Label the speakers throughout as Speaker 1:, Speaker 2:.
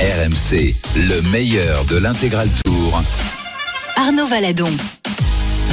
Speaker 1: RMC, le meilleur de l'intégral tour.
Speaker 2: Arnaud Valadon.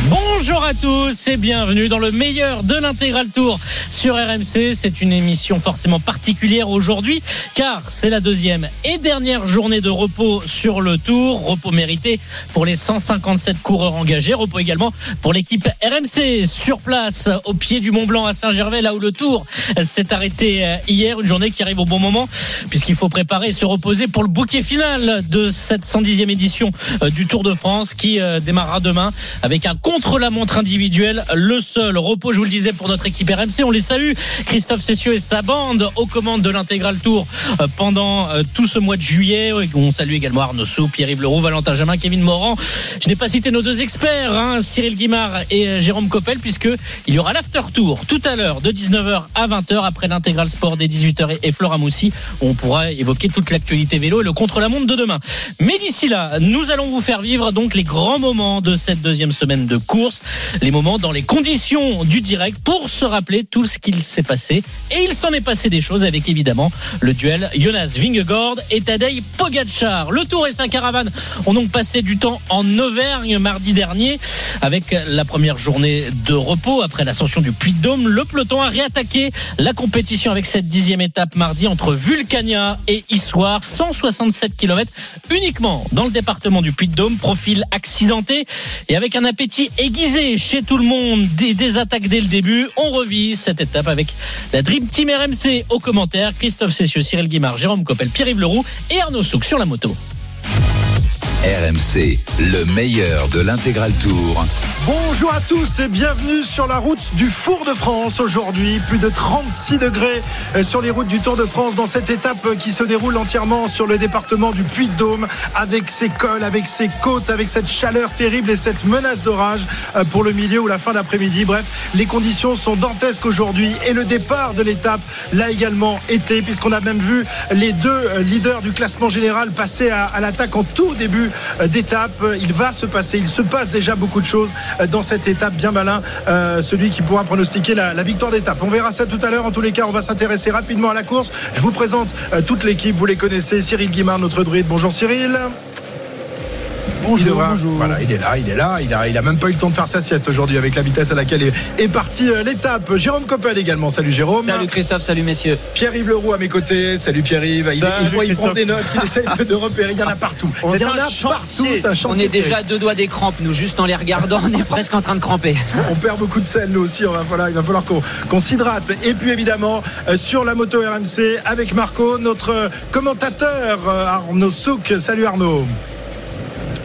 Speaker 3: Bonjour à tous et bienvenue dans le meilleur de l'intégral tour sur RMC. C'est une émission forcément particulière aujourd'hui car c'est la deuxième et dernière journée de repos sur le tour. Repos mérité pour les 157 coureurs engagés. Repos également pour l'équipe RMC sur place au pied du Mont Blanc à Saint-Gervais là où le tour s'est arrêté euh, hier. Une journée qui arrive au bon moment puisqu'il faut préparer et se reposer pour le bouquet final de cette 110e édition euh, du Tour de France qui euh, démarrera demain avec un contre la montre individuelle. Le seul repos, je vous le disais, pour notre équipe RMC. On les salue. Christophe Cessieux et sa bande aux commandes de l'intégral tour euh, pendant euh, tout ce mois de juillet. On salue également Arnaud Sou, Pierre-Yves Leroux, Valentin Jamin, Kevin Morand. Je n'ai pas cité nos deux experts, hein, Cyril Guimard et euh, Jérôme Coppel, puisque il y aura l'after tour tout à l'heure de 19h à 20h après l'intégral sport des 18h et Flora Moussi. On pourra évoquer toute l'actualité vélo et le contre-la-montre de demain. Mais d'ici là, nous allons vous faire vivre donc les grands moments de cette deuxième semaine course les moments dans les conditions du direct pour se rappeler tout ce qu'il s'est passé. Et il s'en est passé des choses avec évidemment le duel Jonas Vingegaard et Tadej Pogacar. Le Tour et sa caravane ont donc passé du temps en Auvergne mardi dernier avec la première journée de repos après l'ascension du Puy de Dôme. Le peloton a réattaqué la compétition avec cette dixième étape mardi entre Vulcania et Issoire. 167 km uniquement dans le département du Puy de Dôme. Profil accidenté et avec un appétit aiguisé chez tout le monde. Des, attaques dès le début. On revit cette étape avec la Dream Team RMC aux commentaires. Christophe Cessieux, Cyril Guimard, Jérôme Coppel, Pierre-Yves Leroux et Arnaud Souk sur la moto.
Speaker 1: RMC, le meilleur de l'intégral tour.
Speaker 4: Bonjour à tous et bienvenue sur la route du Four de France aujourd'hui. Plus de 36 degrés euh, sur les routes du Tour de France dans cette étape qui se déroule entièrement sur le département du Puy-de-Dôme avec ses cols, avec ses côtes, avec cette chaleur terrible et cette menace d'orage euh, pour le milieu ou la fin d'après-midi. Bref, les conditions sont dantesques aujourd'hui et le départ de l'étape l'a également été puisqu'on a même vu les deux euh, leaders du classement général passer à, à l'attaque en tout début d'étape. Il va se passer, il se passe déjà beaucoup de choses dans cette étape bien malin, euh, celui qui pourra pronostiquer la, la victoire d'étape. On verra ça tout à l'heure. En tous les cas, on va s'intéresser rapidement à la course. Je vous présente euh, toute l'équipe, vous les connaissez. Cyril Guimard, notre druide. Bonjour Cyril.
Speaker 5: Bonjour,
Speaker 4: il devra-
Speaker 5: bonjour.
Speaker 4: Voilà, il est là, il est là. Il a, il a même pas eu le temps de faire sa sieste aujourd'hui avec la vitesse à laquelle est, est partie euh, l'étape. Jérôme Coppel également. Salut Jérôme.
Speaker 6: Salut Christophe, salut messieurs.
Speaker 4: Pierre-Yves Leroux à mes côtés. Salut Pierre-Yves. Il,
Speaker 5: Salut
Speaker 4: il- il prend des notes, il essaye de repérer. Il y en a partout.
Speaker 5: On
Speaker 4: il y
Speaker 5: dirait
Speaker 4: en a partout. un
Speaker 6: On est déjà à deux doigts des crampes, nous, juste en les regardant, on est presque en train de cramper.
Speaker 4: On perd beaucoup de sel, nous aussi. On va falloir, il va falloir qu'on s'hydrate. Et puis évidemment, euh, sur la moto RMC avec Marco, notre commentateur euh, Arnaud Souk. Salut Arnaud.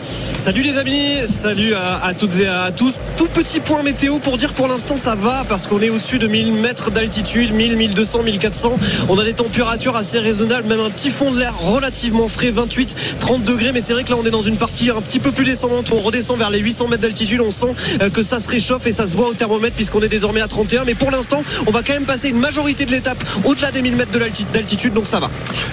Speaker 5: Salut les amis, salut à, toutes et à tous. Tout petit point météo pour dire pour l'instant ça va parce qu'on est au-dessus de 1000 mètres d'altitude, 1000, 1200, 1400. On a des températures assez raisonnables, même un petit fond de l'air relativement frais, 28, 30 degrés. Mais c'est vrai que là on est dans une partie un petit peu plus descendante. On redescend vers les 800 mètres d'altitude. On sent euh, que ça se réchauffe et ça se voit au thermomètre puisqu'on est désormais à 31. Mais pour l'instant, on va quand même passer une majorité de l'étape au-delà des 1000 mètres d'altitude. Donc ça va.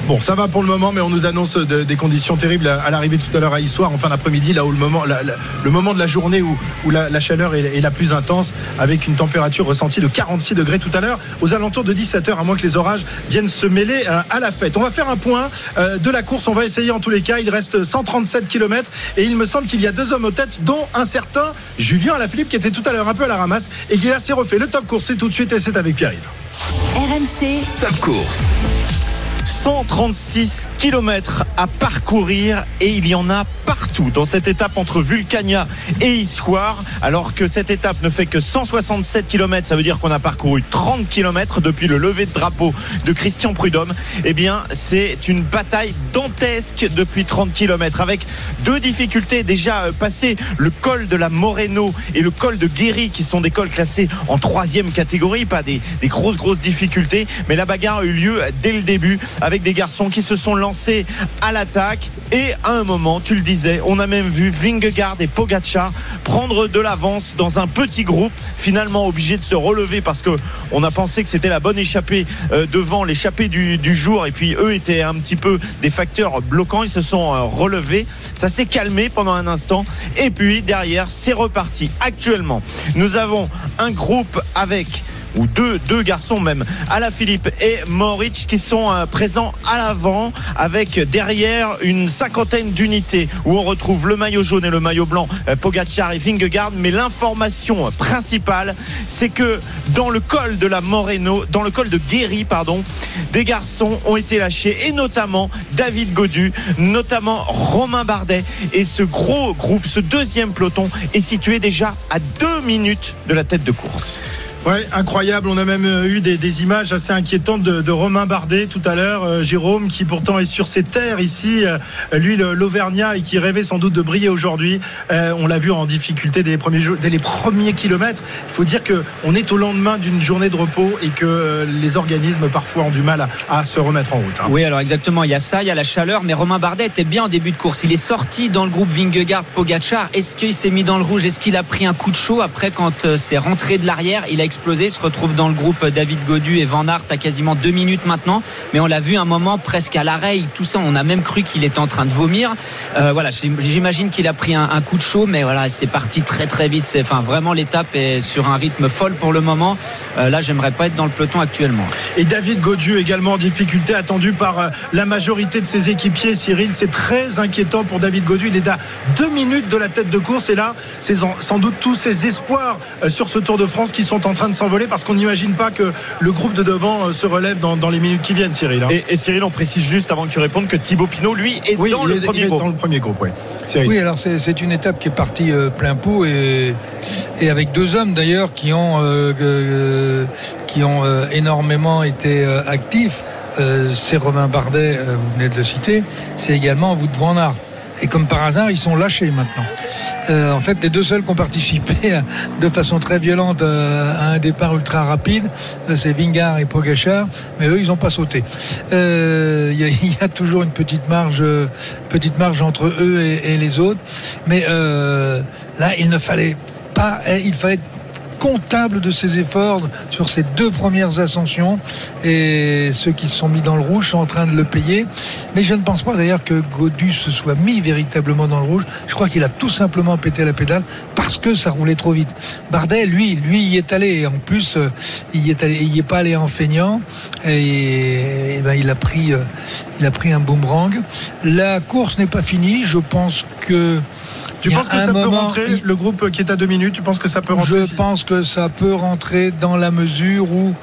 Speaker 4: Bon, ça va pour le moment, mais on nous annonce de- des conditions terribles à, l'arrivée tout à l'heure à Issoire, en fin d'après-midi, là où le moment, la- la- le moment de la journée où, où la, la chaleur est, est la plus intense, avec une température ressentie de 46 degrés tout à l'heure, aux alentours de 17h, à moins que les orages viennent se mêler euh, à la fête. On va faire un point euh, de la course. On va essayer en tous les cas. Il reste 137 km et il me semble qu'il y a deux hommes aux têtes, dont un certain Julien Alaphilippe qui était tout à l'heure un peu à la ramasse et qui là s'est refait. Le top course, c'est tout de suite et c'est avec Pierre-Yves.
Speaker 2: RMC,
Speaker 1: Top course.
Speaker 7: 136 km à parcourir et il y en a partout dans cette étape entre Vulcania et Issoire. Alors que cette étape ne fait que 167 km ça veut dire qu'on a parcouru 30 km depuis le lever de drapeau de Christian Prudhomme. Eh bien c'est une bataille dantesque depuis 30 km avec deux difficultés déjà euh, passer le col de la Moreno et le col de Guéry qui sont des cols classés en troisième catégorie pas des, des grosses grosses difficultés. Mais la bagarre a eu lieu dès le début avec des garçons qui se sont lancés à l'attaque. Et à un moment, tu le on a même vu Vingegaard et Pogacar prendre de l'avance dans un petit groupe, finalement obligé de se relever parce que on a pensé que c'était la bonne échappée euh, devant l'échappée du, du jour. Et puis eux étaient un petit peu des facteurs bloquants, ils se sont euh, relevés, ça s'est calmé pendant un instant. Et puis derrière c'est reparti. Actuellement, nous avons un groupe avec ou deux, garçons même, Ala Philippe et Moritz qui sont euh, présents à l'avant avec derrière une cinquantaine d'unités où on retrouve le maillot jaune et le maillot blanc euh, Pogacar et Vingegaard. Mais l'information principale, c'est que dans le col de la Moreno, dans le col de Guéry, pardon, des garçons ont été lâchés et notamment David Godu, notamment Romain Bardet. Et ce gros groupe, ce deuxième peloton est situé déjà à deux minutes de la tête de course.
Speaker 4: Ouais, incroyable. On a même euh, eu des, images assez inquiétantes de, Romain Bardet tout à l'heure. Euh, Jérôme, qui pourtant est sur ses terres ici, euh, lui l'Auvergnat et qui rêvait sans doute de briller aujourd'hui. On l'a vu en difficulté dès les premiers kilomètres. Il faut dire que on est au lendemain d'une journée de repos et que les organismes parfois ont du mal à, se remettre en route. Hein.
Speaker 6: Oui, alors exactement. Il y a ça, il y a la chaleur, mais Romain Bardet était bien en début de course. Il est sorti dans le groupe Vingegaard Pogacar. Est-ce qu'il s'est mis dans le rouge? Est-ce qu'il a pris un coup de chaud après quand c'est rentré de l'arrière? Explosé, se retrouve dans le groupe David Godu et Van Aert à quasiment deux minutes maintenant. Mais on l'a vu un moment presque à l'arrêt, tout ça, on a même cru qu'il était en train de vomir. Euh, voilà, j'imagine qu'il a pris un, un, coup de chaud, mais voilà, c'est parti très très vite. C'est enfin vraiment l'étape est sur un rythme folle pour le moment. Euh, là, j'aimerais pas être dans le peloton actuellement.
Speaker 4: Et David Godu également en difficulté, attendu par euh, la majorité de ses équipiers. Cyril, c'est très inquiétant pour David Godu. Il est à deux minutes de la tête de course et là, c'est sans doute tous ses espoirs euh, sur ce Tour de France qui sont en train de s'envoler parce qu'on n'imagine pas que le groupe de devant se relève dans, dans les minutes qui viennent, Cyril. Hein.
Speaker 7: Et, et, Cyril, on précise juste avant que tu répondes que Thibaut Pinot, lui, est
Speaker 4: oui,
Speaker 7: dans, le
Speaker 4: est,
Speaker 7: premier groupe.
Speaker 4: dans le premier groupe. Oui,
Speaker 8: Cyril. oui alors c'est une étape qui est partie euh, plein pot et, et avec deux hommes d'ailleurs qui ont, euh, euh, qui ont énormément été actifs. c'est Romain Bardet, vous venez de le citer, c'est également Wout van Aert. Et comme par hasard, ils sont lâchés maintenant. Euh, en fait, les deux seuls qui ont participé de façon très violente euh, à un départ ultra rapide, euh, c'est Vingard et Pogachar, mais eux, ils n'ont pas sauté. Il y, a toujours une petite marge, petite marge entre eux et, les autres. Mais là, il ne fallait pas, il fallait comptable de ses efforts sur ces deux premières ascensions et ceux qui se sont mis dans le rouge sont en train de le payer. Mais je ne pense pas d'ailleurs que Godus se soit mis véritablement dans le rouge. Je crois qu'il a tout simplement pété la pédale parce que ça roulait trop vite. Bardet lui lui y est allé. En plus il y est est pas allé en feignant. Et, et ben, il a pris il a pris un boomerang. La course n'est pas finie. Je pense que
Speaker 4: tu penses que ça moment, peut rentrer il... le groupe qui est à deux minutes Tu penses que ça peut rentrer
Speaker 8: Je pense que ça peut rentrer dans la mesure où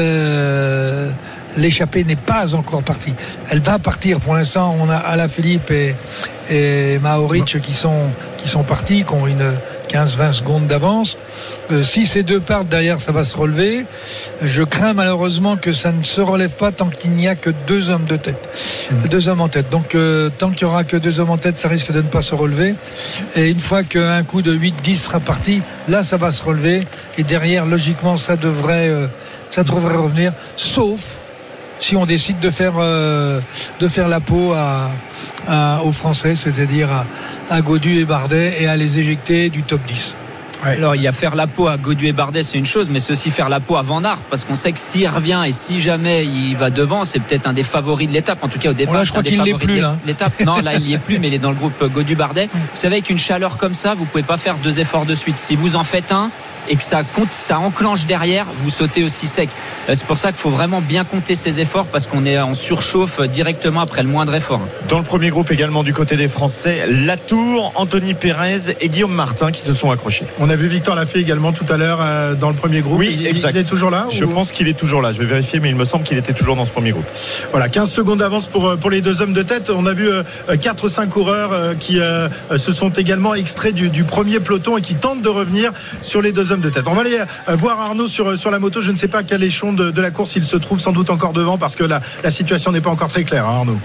Speaker 8: euh, l'échappée n'est pas encore partie. Elle va partir. Pour l'instant, on a Alaphilippe et, et Maoric qui sont qui sont partis, qui ont une 15-20 secondes d'avance. Euh, si ces deux partent derrière, ça va se relever. Je crains malheureusement que ça ne se relève pas tant qu'il n'y a que deux hommes de tête. Mmh. Deux hommes en tête. Donc euh, tant qu'il n'y aura que deux hommes en tête, ça risque de ne pas se relever. Et une fois qu'un coup de 8-10 sera parti, là ça va se relever. Et derrière, logiquement, ça devrait, euh, ça devrait revenir. Sauf si on décide de faire, euh, de faire la peau à, à, aux Français, c'est-à-dire à, à Godu et Bardet, et à les éjecter du top 10.
Speaker 6: Ouais. Alors il y a faire la peau à Godu et Bardet c'est une chose mais c'est aussi faire la peau à Van Aert parce qu'on sait que s'il revient et si jamais il va devant c'est peut-être un des favoris de l'étape en tout cas au départ
Speaker 8: bon là, je crois qu'il l'est plus là
Speaker 6: l'étape non là il n'y est plus mais il est dans le groupe Godu Bardet vous savez avec une chaleur comme ça vous pouvez pas faire deux efforts de suite si vous en faites un et que ça compte, ça enclenche derrière, vous sautez aussi sec. C'est pour ça qu'il faut vraiment bien compter ses efforts parce qu'on est en surchauffe directement après le moindre effort.
Speaker 7: Dans le premier groupe également du côté des Français, Latour, Anthony Pérez et Guillaume Martin qui se sont accrochés.
Speaker 4: On a vu Victor Lafay également tout à l'heure euh, dans le premier groupe.
Speaker 7: Oui, exact.
Speaker 4: il est toujours là
Speaker 7: Je
Speaker 4: ou...
Speaker 7: pense qu'il est toujours là. Je vais vérifier, mais il me semble qu'il était toujours dans ce premier groupe.
Speaker 4: Voilà, 15 secondes d'avance pour, pour les deux hommes de tête. On a vu euh, 4 ou 5 coureurs euh, qui se sont également extraits du, du, premier peloton et qui tentent de revenir sur les deux hommes de tête. On va aller voir Arnaud sur, sur la moto. Je ne sais pas à quel échelon de, de, la course il se trouve sans doute encore devant parce que la, la situation n'est pas encore très claire, hein, Arnaud.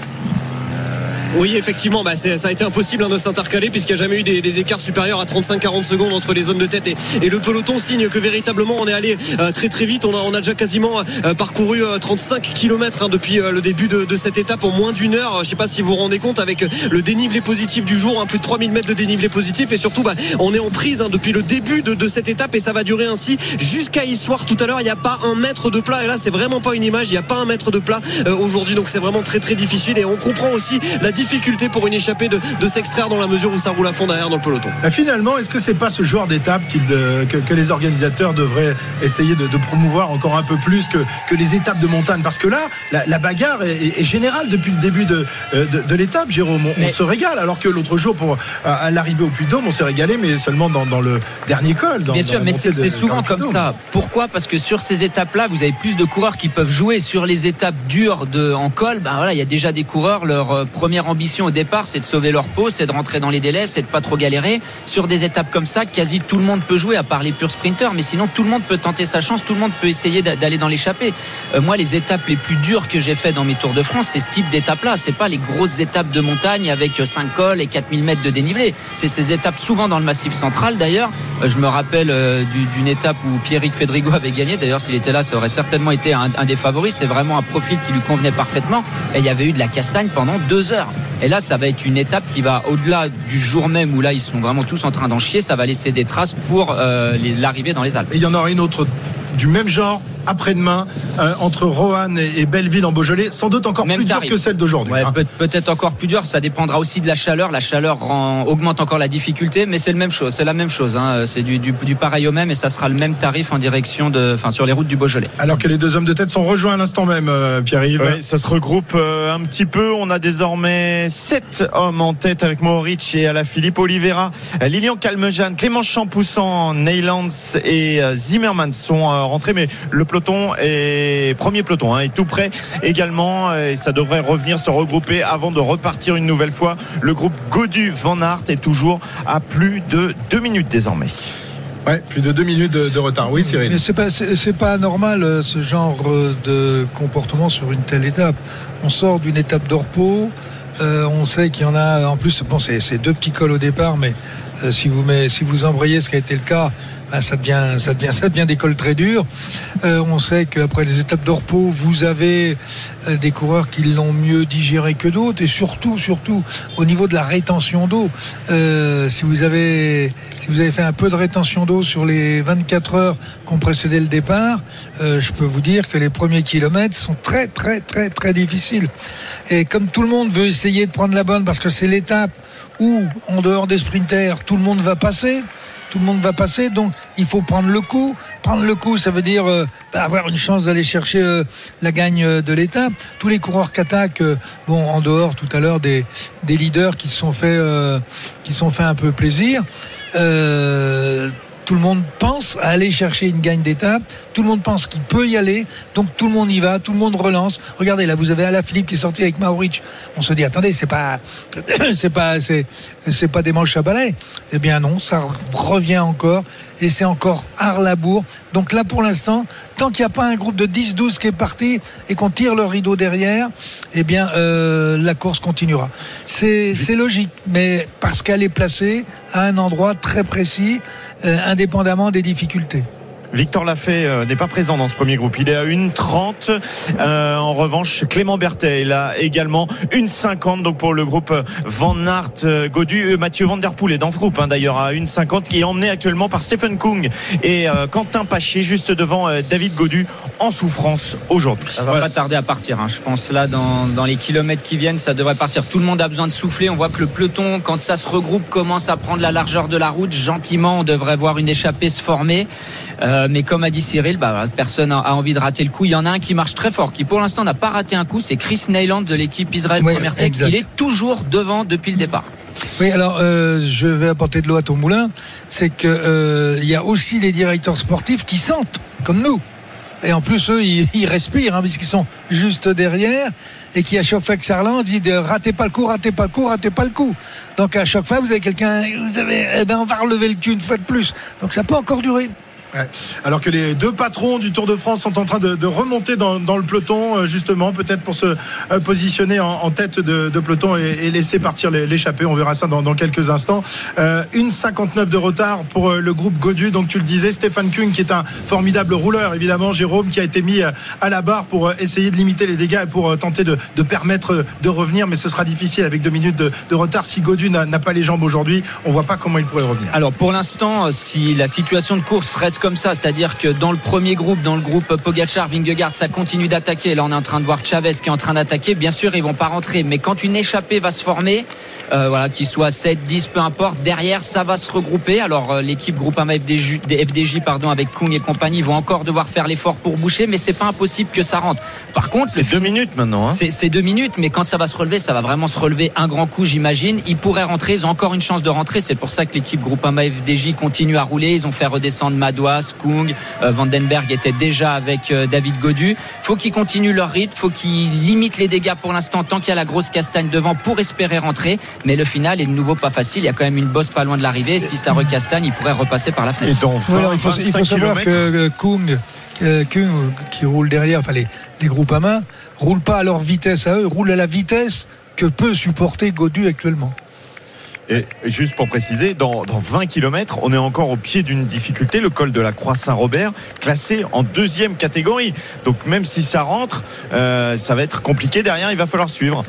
Speaker 5: Oui, effectivement, bah ça a été impossible hein, de s'intercaler puisqu'il n'y a jamais eu des, des, écarts supérieurs à 35-40 secondes entre les hommes de tête et, et, le peloton signe que véritablement on est allé euh, très très vite. On a, on a déjà quasiment euh, parcouru euh, 35 km hein, depuis le début de, de, cette étape en moins d'une heure. Je ne sais pas si vous vous rendez compte avec le dénivelé positif du jour, hein, plus de 3000 mètres de dénivelé positif et surtout bah, on est en prise depuis le début de, de, cette étape et ça va durer ainsi jusqu'à Issoire. Tout à l'heure, il n'y a pas un mètre de plat et là c'est vraiment pas une image. Il n'y a pas un mètre de plat aujourd'hui, donc c'est vraiment très très difficile et on comprend aussi la difficulté difficulté pour une échappée de, de s'extraire dans la mesure où ça roule à fond derrière dans le peloton.
Speaker 4: Bah, finalement, est-ce que c'est pas ce genre d'étape que, que les organisateurs devraient essayer de, de promouvoir encore un peu plus que, que les étapes de montagne? Parce que là, la, la bagarre est, est- est générale depuis le début de, euh, de, de l'étape, Jérôme. On, se régale, alors que l'autre jour, pour à, à l'arrivée au Puy-de-Dôme, on s'est régalé, mais seulement dans, dans le dernier col. Dans,
Speaker 6: Bien
Speaker 4: dans
Speaker 6: sûr, mais c'est souvent comme ça. Pourquoi? Parce que sur ces étapes-là, vous avez plus de coureurs qui peuvent jouer. Sur les étapes dures de, en col, ben voilà, il y a déjà des coureurs. Leur euh, première ambition au départ, c'est de sauver leur peau, c'est de rentrer dans les délais, c'est de pas trop galérer. Sur des étapes comme ça, quasi tout le monde peut jouer, à part les purs sprinteurs. Mais sinon, tout le monde peut tenter sa chance, tout le monde peut essayer d'a- d'aller dans l'échappée. Euh, moi, les étapes les plus dures que j'ai fait dans mes Tours de France, c'est ce type d'étape-là. C'est pas les grosses étapes de montagne avec 5 cols et 4000 mètres de dénivelé. C'est ces étapes souvent dans le massif central. D'ailleurs, Euh, je me rappelle euh, du- d'une étape où Pierrick Fedrigo avait gagné. D'ailleurs, s'il était là, ça aurait certainement été un des favoris. C'est vraiment un profil qui lui convenait parfaitement. Et il y avait eu de la castagne pendant deux heures. Et là, ça va être une étape qui va au-delà du jour même où là, ils sont vraiment tous en train d'en chier. Ça va laisser des traces pour euh, l'arrivée dans les Alpes.
Speaker 4: Et il y en aura une autre du même genre après-demain euh, entre Roanne et, et Belleville en Beaujolais, sans doute encore
Speaker 6: Même
Speaker 4: plus dur
Speaker 6: tarif.
Speaker 4: que celle d'aujourd'hui.
Speaker 6: Ouais,
Speaker 4: hein.
Speaker 6: peut- peut-être encore plus dur. Ça dépendra aussi de la chaleur. La chaleur rend- augmente encore la difficulté, mais c'est le même chose. C'est la même chose. hein. C'est du, du- du pareil au même, et ça sera le même tarif en direction de, enfin, sur les routes du Beaujolais.
Speaker 4: Alors que les deux hommes de tête sont rejoints à l'instant même, euh, Pierre-Yves.
Speaker 7: Oui, ça se regroupe euh, un petit peu. On a désormais sept hommes en tête avec Mohoric et Alaphilippe Oliveira, Lilian Calmejane, Clément Champoussan, Neylands et euh, Zimmerman sont euh, rentrés, mais le peloton est premier peloton, hein, est tout prêt également et ça devrait revenir se regrouper avant de repartir une nouvelle fois. Le groupe Godu Van Aert est toujours à plus de deux minutes désormais.
Speaker 4: Ouais, plus de deux minutes de, de retard. Oui, Cyril.
Speaker 8: Mais c'est pas c'est c'est pas normal euh, ce genre euh, de comportement sur une telle étape. On sort d'une étape de repos. euh, on sait qu'il y en a. En plus, bon, c'est c'est deux petits cols au départ, mais euh, si vous met- si vous embrayez, ce qui a été le cas, ben, ça devient ça devient ça devient des cols très durs. Euh, on sait qu'après les étapes de repos, vous avez euh, des coureurs qui l'ont mieux digéré que d'autres, et surtout surtout au niveau de la rétention d'eau. Euh, si vous avez si vous avez fait un peu de rétention d'eau sur les 24 heures qui ont précédé le départ, euh, je peux vous dire que les premiers kilomètres sont très très très très difficiles. Et comme tout le monde veut essayer de prendre la bonne parce que c'est l'étape où, en dehors des sprinters, tout le monde va passer. Tout le monde va passer, donc il faut prendre le coup. Prendre le coup, ça veut dire euh, avoir une chance d'aller chercher euh, la gagne euh, de l'étape. Tous les coureurs qui attaquent, euh, bon, en dehors tout à l'heure des, des leaders qui se sont fait, qui sont fait un peu plaisir. Tout le monde pense à aller chercher une gagne d'étape. Tout le monde pense qu'il peut y aller. Donc tout le monde y va. Tout le monde relance. Regardez, là, vous avez Alaphilippe qui est sorti avec Mauric. On se dit, attendez, c'est pas, c'est pas, c'est, pas des manches à balai. Eh bien, non, ça revient encore. Et c'est encore Arlabour. Donc là, pour l'instant, tant qu'il n'y a pas un groupe de 10-12 qui est parti et qu'on tire le rideau derrière, eh bien, euh, la course continuera. C'est, logique. Mais parce qu'elle est placée à un endroit très précis, indépendamment des difficultés.
Speaker 7: Victor Lafay euh, n'est pas présent dans ce premier groupe. Il est à 1,30. Euh, en revanche, Clément Berthet, il a également 1,50. Donc pour le groupe Van Aert, euh, Godu, euh, Mathieu Van Der Poel est dans ce groupe hein, d'ailleurs à 1,50 qui est emmené actuellement par Stephen Kung et euh, Quentin Paché juste devant euh, David Godu en souffrance aujourd'hui.
Speaker 6: Ça va pas tarder à partir. hein. Je pense là, dans, dans les kilomètres qui viennent, ça devrait partir. Tout le monde a besoin de souffler. On voit que le peloton, quand ça se regroupe, commence à prendre la largeur de la route. Gentiment, on devrait voir une échappée se former. Euh, mais comme a dit Cyril, bah, personne a, envie de rater le coup. Il y en a un qui marche très fort, qui pour l'instant n'a pas raté un coup. C'est Chris Neyland de l'équipe Israël
Speaker 8: Oui,
Speaker 6: Première Tech. Il est toujours devant depuis le départ.
Speaker 8: Oui, alors euh, je vais apporter de l'eau à ton moulin. C'est que euh, il y a aussi les directeurs sportifs qui sentent, comme nous. Et en plus, eux, ils, ils respirent, hein, puisqu'ils sont juste derrière. Et qui, à chaque fois que ça relance, dit de ratez pas le coup, ratez pas le coup, ratez pas le coup. Donc à chaque fois, vous avez quelqu'un, vous avez, eh ben, on va relever le cul une fois de plus. Donc ça peut encore durer.
Speaker 4: Alors que les deux patrons du Tour de France sont en train de, remonter dans, le peloton, euh, justement, peut-être pour se euh, positionner en, tête de, peloton et, laisser partir l'échappée. On verra ça dans, quelques instants. Euh, une 59 de retard pour euh, le groupe Godu. Donc tu le disais, Stéphane Kung, qui est un formidable rouleur, évidemment, Jérôme, qui a été mis à la barre pour essayer de limiter les dégâts et pour tenter de, permettre de revenir. Mais ce sera difficile avec deux minutes de, retard. Si Godu n'a pas les jambes aujourd'hui, on voit pas comment il pourrait revenir.
Speaker 6: Alors pour l'instant, si la situation de course reste comme ça, c'est-à-dire que dans le premier groupe, dans le groupe Pogachar, Vingegaard, ça continue d'attaquer. Là, on est en train de voir Chavez qui est en train d'attaquer. Bien sûr, ils vont pas rentrer, mais quand une échappée va se former, euh, voilà, qu'il soit 7, 10, peu importe, derrière, ça va se regrouper. Alors, euh, l'équipe Groupama FDJ, FDJ, pardon, avec Kung et compagnie, vont encore devoir faire l'effort pour boucher, mais c'est pas impossible que ça rentre. Par contre,
Speaker 7: C'est deux minutes maintenant. Hein.
Speaker 6: c'est deux minutes, mais quand ça va se relever, ça va vraiment se relever un grand coup, j'imagine. Ils pourraient rentrer, ils ont encore une chance de rentrer. C'est pour ça que l'équipe Groupama FDJ continue à rouler. Ils ont fait redescendre Kung, euh, Vandenberg était déjà avec euh, David Godu. Faut qu'ils continuent leur rythme, faut qu'ils limitent les dégâts pour l'instant tant qu'il y a la grosse castagne devant pour espérer rentrer. Mais le final est de nouveau pas facile. Il y a quand même une bosse pas loin de l'arrivée. Si ça recastagne, ils pourraient repasser par la
Speaker 7: Et
Speaker 6: fenêtre.
Speaker 7: dans 20,
Speaker 8: Ouais, il faut, il faut
Speaker 7: 25
Speaker 8: savoir que euh, Kung, euh, Kung, qui roule derrière, enfin les, les groupes à main, roulent pas à leur vitesse à eux, roulent à la vitesse que peut supporter Godu actuellement.
Speaker 7: Et juste pour préciser, dans, dans 20 km, on est encore au pied d'une difficulté, le col de la Croix Saint-Robert, classé en deuxième catégorie. Donc même si ça rentre, euh, ça va être compliqué derrière, il va falloir suivre.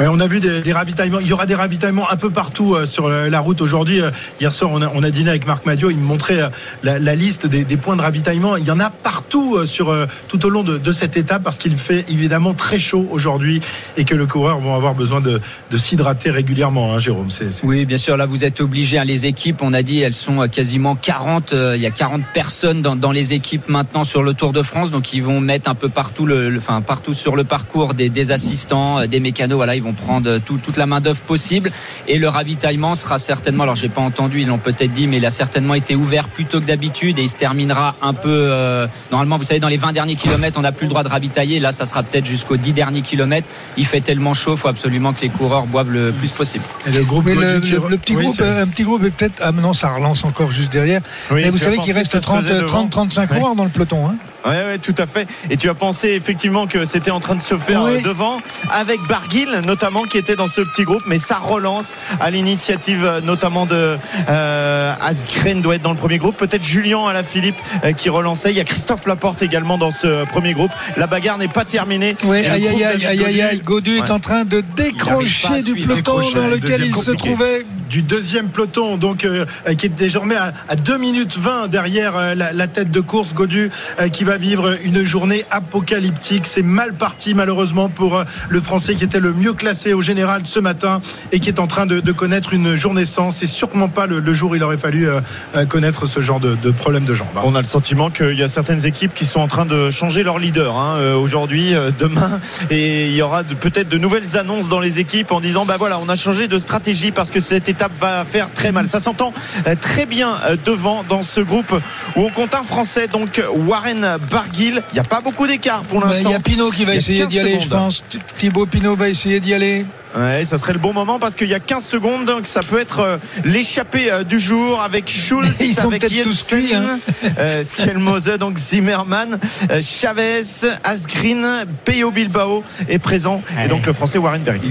Speaker 4: Ouais, on a vu des, des ravitaillements. Il y aura des ravitaillements un peu partout euh, sur la la route aujourd'hui. Euh, hier soir, on a, on a dîné avec Marc Madio. Il me montrait euh, la, la liste des, des points de ravitaillement. Il y en a partout euh, sur euh, tout au long de, de cette étape parce qu'il fait évidemment très chaud aujourd'hui et que le coureur vont avoir besoin de, de s'hydrater régulièrement. Hein, Jérôme, c'est c'est-
Speaker 6: bien sûr. Là, vous êtes obligés. hein, les équipes, on a dit, elles sont euh, quasiment 40. euh, Il y a 40 personnes dans, dans les équipes maintenant sur le Tour de France. Donc, ils vont mettre un peu partout, le, le- enfin partout sur le parcours des, des assistants, euh, des mécanos. Voilà, ils vont prendre tout- toute la main d'œuvre possible. Et le ravitaillement sera certainement. Alors, j'ai pas entendu. Ils l'ont peut-être dit, mais il a certainement été ouvert plus tôt que d'habitude et il se terminera un peu. euh, normalement, vous savez, dans les 20 derniers kilomètres, on n'a plus le droit de ravitailler. Là, ça sera peut-être jusqu'aux 10 derniers kilomètres. Il fait tellement chaud, faut absolument que les coureurs boivent le plus possible.
Speaker 4: Et le groupe
Speaker 8: Mais le, petit
Speaker 4: Oui,
Speaker 8: groupe, euh, un petit groupe est peut-être. Ah, non, ça relance encore juste derrière.
Speaker 7: Oui,
Speaker 8: Mais vous savez qu'il reste
Speaker 7: ça se faisait devant
Speaker 8: 30-35
Speaker 7: Ouais.
Speaker 8: coureurs dans le peloton. Hein.
Speaker 7: Ouais, ouais, tout à fait. Et tu as pensé effectivement que c'était en train de se faire
Speaker 8: Oui.
Speaker 7: euh, devant, avec Barguil notamment qui était dans ce petit groupe, mais ça relance à l'initiative euh, notamment de euh, Asgren doit être dans le premier groupe, peut-être Julien à la Philippe euh, qui relançait. Il y a Christophe Laporte également dans ce premier groupe. La bagarre n'est pas terminée.
Speaker 8: Oui, aïe aïe aïe aïe aïe
Speaker 7: Godu-
Speaker 8: est en train de décrocher du peloton dans lequel il se trouvait.
Speaker 4: Du deuxième peloton, donc euh, qui est désormais à, à 2 minutes 20 derrière euh, la, tête de course. Godu euh, qui va vivre une journée apocalyptique. C'est mal parti malheureusement pour euh, le Français qui était le mieux classé au général ce matin et qui est en train de, connaître une journée sans. C'est sûrement pas le, jour où il aurait fallu euh, euh, connaître ce genre de, problème de jambes. hein.
Speaker 7: On a le sentiment qu'il y a certaines équipes qui sont en train de changer leur leader hein, euh, aujourd'hui, euh, demain, et il y aura peut-être de nouvelles annonces dans les équipes en disant bah voilà, on a changé de stratégie parce que cette étape va faire très mal. Ça s'entend euh, très bien euh, devant dans ce groupe où on compte un Français, donc Warren Barguil. Il n'y a pas beaucoup d'écart pour
Speaker 8: Mais Il
Speaker 7: l'instant.
Speaker 8: y a Pinot qui va essayer
Speaker 7: 15
Speaker 8: d'y aller, je pense. Thibaut Pinot va essayer d'y aller.
Speaker 7: Ouais, ça serait le bon moment parce qu'il y a 15 secondes, donc ça peut être euh, l'échappée du jour avec Schulz,
Speaker 8: Ils sont
Speaker 7: avec
Speaker 8: peut-être tous
Speaker 7: Jensen,
Speaker 8: cuits, hein.
Speaker 7: euh, Skelmose, donc Zimmerman, Chavez, Asgreen, Peyo Bilbao est présent et donc le français Warren Bergy.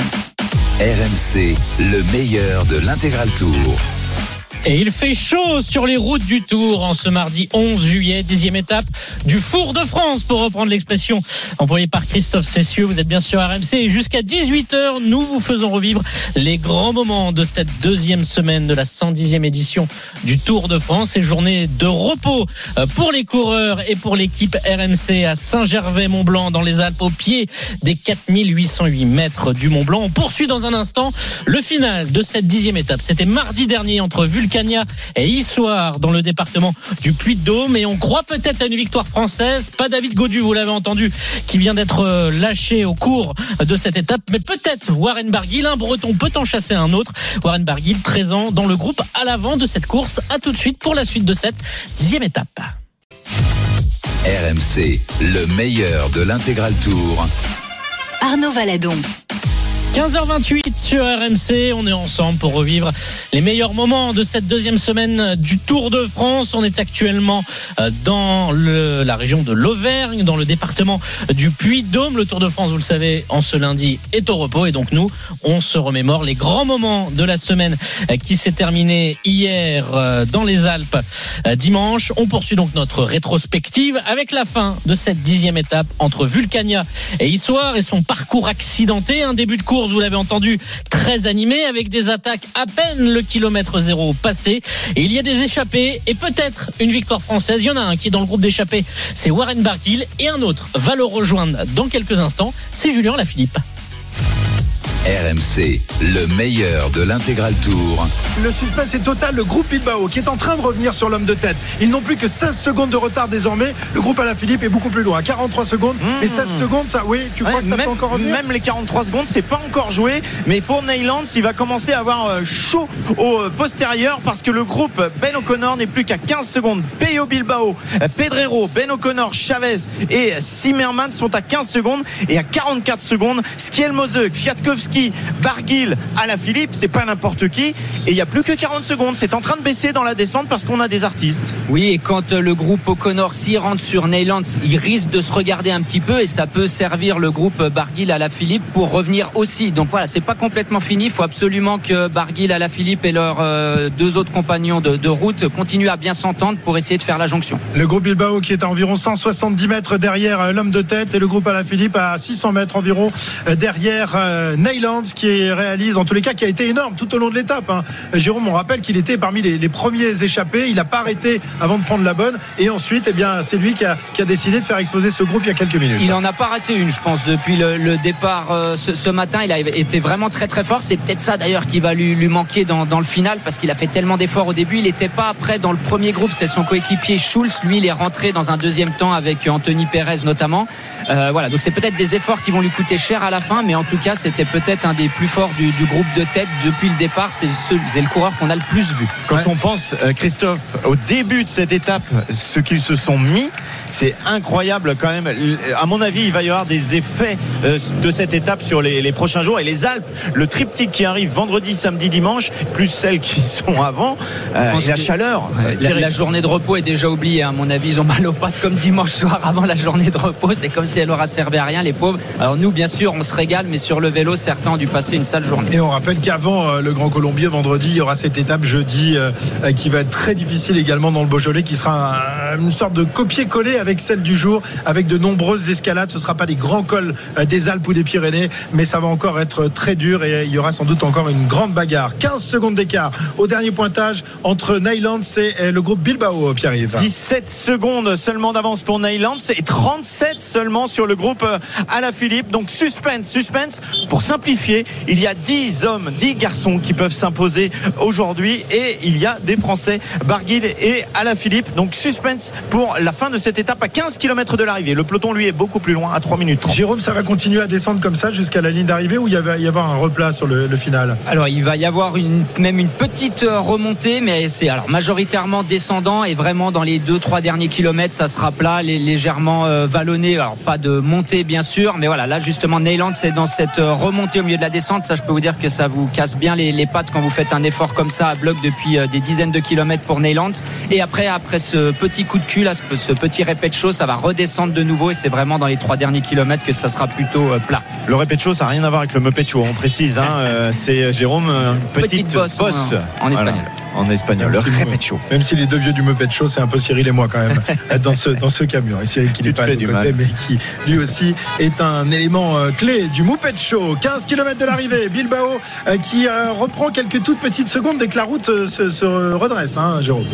Speaker 1: RMC, le meilleur de l'intégral tour.
Speaker 3: Et il fait chaud sur les routes du Tour en ce mardi 11 juillet, dixième étape du Four de France, pour reprendre l'expression employée par Christophe Cessieux. Vous êtes bien sûr RMC et jusqu'à 18h, nous vous faisons revivre les grands moments de cette deuxième semaine de la 110e édition du Tour de France. Et journée de repos euh, pour les coureurs et pour l'équipe RMC à Saint-Gervais-Mont-Blanc dans les Alpes au pied des 4808 mètres du Mont Blanc. On poursuit dans un instant le final de cette dixième étape. C'était mardi dernier entre Vulcania et Issoire dans le département du Puy-de-Dôme et on croit peut-être à une victoire française. Pas David Godu, vous l'avez entendu, qui vient d'être euh, lâché au cours de cette étape, mais peut-être Warren Barguil, un breton peut en chasser un autre. Warren Barguil présent dans le groupe à l'avant de cette course. À tout de suite pour la suite de cette dixième étape.
Speaker 1: RMC, le meilleur de l'intégral tour.
Speaker 2: Arnaud Valadon.
Speaker 3: 15h28 sur RMC, on est ensemble pour revivre les meilleurs moments de cette deuxième semaine du Tour de France. On est actuellement euh, dans le- la région de l'Auvergne, dans le département du Puy-de-Dôme. Le Tour de France, vous le savez, en ce lundi est au repos et donc nous, on se remémore les grands moments de la semaine euh, qui s'est terminée hier euh, dans les Alpes dimanche. On poursuit donc notre rétrospective avec la fin de cette dixième étape entre Vulcania et Issoire et son parcours accidenté, un début de course vous l'avez entendu, très animée avec des attaques à peine le kilomètre zéro passé. Et il y a des échappés et peut-être une victoire française. Il y en a un qui est dans le groupe d'échappés, c'est Warren Barguil et un autre va le rejoindre dans quelques instants, c'est Julien Lafilippe.
Speaker 1: RMC, le meilleur de l'intégral tour.
Speaker 4: Le suspense est total. Le groupe Bilbao qui est en train de revenir sur l'homme de tête. Ils n'ont plus que 16 secondes de retard désormais. Le groupe Alaphilippe est beaucoup plus loin. 43 secondes.
Speaker 7: Mmh.
Speaker 4: Et 16 secondes, ça, oui, tu crois
Speaker 7: Ouais,
Speaker 4: que ça
Speaker 7: même,
Speaker 4: peut encore revenir?
Speaker 7: même les 43 secondes, c'est pas encore joué. Mais pour Neyland, il va commencer à avoir euh, chaud au euh, postérieur parce que le groupe Ben O'Connor n'est plus qu'à 15 secondes. Peyo Bilbao, Pedrero, Ben O'Connor, Chavez et Zimmerman sont à 15 secondes et à 44 secondes. Skielmose, Kwiatkowski, Barguil, Alaphilippe, c'est pas n'importe qui. Et il y a plus que 40 secondes. C'est en train de baisser dans la descente parce qu'on a des artistes.
Speaker 6: Oui, et quand euh, le groupe O'Connor s'y rentre sur Neyland, il risque de se regarder un petit peu et ça peut servir le groupe Barguil à la Philippe pour revenir aussi. Donc voilà, c'est pas complètement fini. Il faut absolument que Barguil à la Philippe et leurs euh, deux autres compagnons de, de route continuent à bien s'entendre pour essayer de faire la jonction.
Speaker 4: Le groupe Bilbao qui est à environ 170 mètres derrière euh, l'homme de tête et le groupe Alaphilippe à 600 mètres environ euh, derrière euh, Neyland qui réalise en tous les cas qui a été énorme tout au long de l'étape. hein. Jérôme, on rappelle qu'il était parmi les, les premiers échappés. Il n'a pas arrêté avant de prendre la bonne et ensuite, eh bien, c'est lui qui a, qui a décidé de faire exploser ce groupe il y a quelques minutes.
Speaker 6: Il en a pas raté une, je pense, depuis le, le départ euh, ce, ce matin. Il a été vraiment très très fort. C'est peut-être ça d'ailleurs qui va lui, lui manquer dans, dans le final parce qu'il a fait tellement d'efforts au début. Il n'était pas après dans le premier groupe. C'est son coéquipier Schulz. Lui, il est rentré dans un deuxième temps avec Anthony Perez notamment. Euh, voilà, donc c'est peut-être des efforts qui vont lui coûter cher à la fin, mais en tout cas, c'était peut-être un des plus forts du, du groupe de tête depuis le départ. C'est ce- c'est le coureur qu'on a le plus vu.
Speaker 7: Quand
Speaker 4: Ouais.
Speaker 7: on pense, euh, Christophe, au début de cette étape, ce qu'ils se sont mis, c'est incroyable quand même. À mon avis, il va y avoir des effets euh, de cette étape sur les, les prochains jours. Et les Alpes, le triptyque qui arrive vendredi, samedi, dimanche, plus celles qui sont avant, euh, et la chaleur. euh,
Speaker 6: la journée de repos est déjà oubliée. hein. À mon avis, ils ont mal aux pattes comme dimanche soir avant la journée de repos. C'est comme si elle aura servi à rien, les pauvres. Alors nous, bien sûr, on se régale, mais sur le vélo, certains ont dû passer une sale journée.
Speaker 4: Et on rappelle qu'avant euh, le Grand Colombier, vendredi, il y aura cette étape jeudi euh, qui va être très difficile également dans le Beaujolais, qui sera un- une sorte de copier-coller avec celle du jour, avec de nombreuses escalades. Ce ne sera pas les grands cols euh, des Alpes ou des Pyrénées, mais ça va encore être très dur et il y aura sans doute encore une grande bagarre. 15 secondes d'écart au dernier pointage entre Nyland et euh, le groupe Bilbao, Pierre-Yves.
Speaker 7: 17 secondes seulement d'avance pour Neyland et 37 seulement sur le groupe euh, Alaphilippe. Donc suspense, suspense. Pour simplifier, il y a 10 hommes, 10 garçons qui peuvent s'imposer aujourd'hui et il y a des Français, Barguil et Alaphilippe. Donc suspense pour la fin de cette étape à 15 km de l'arrivée. Le peloton lui est beaucoup plus loin à 3 minutes 30.
Speaker 4: Jérôme, ça va continuer à descendre comme ça jusqu'à la ligne d'arrivée ou il va y avoir un replat sur le, le final?
Speaker 6: Alors il va y avoir une, même une petite euh, remontée, mais c'est alors majoritairement descendant et vraiment dans les deux trois derniers kilomètres, ça sera plat, lé- légèrement euh, vallonné. Alors pas de montée bien sûr, mais voilà là justement Neyland c'est dans cette euh, remontée au milieu de la descente. Ça je peux vous dire que ça vous casse bien les, les pattes quand vous faites un effort comme ça à bloc depuis euh, des dizaines de kilomètres pour Neyland. Et après après ce petit coup de cul là, ce, ce petit répète chaud, ça va redescendre de nouveau et c'est vraiment dans les trois derniers kilomètres que ça sera plutôt euh, plat.
Speaker 7: Le répéticho, ça n'a rien à voir avec le Muppet-Show, on précise. hein. Euh, C'est Jérôme, une petite,
Speaker 6: Petite bosse en- en
Speaker 7: Voilà,
Speaker 6: espagnol.
Speaker 7: En espagnol. Le répéticho.
Speaker 4: Même si les deux vieux du Muppet Show, c'est un peu Cyril et moi quand même, être dans ce, dans ce camion. Et Cyril qui n'est pas à
Speaker 7: mal.
Speaker 4: mais qui lui aussi est un élément euh, clé du Muppet Show. 15 km de l'arrivée, Bilbao euh, qui euh, reprend quelques toutes petites secondes dès que la route se, se redresse, hein, Jérôme.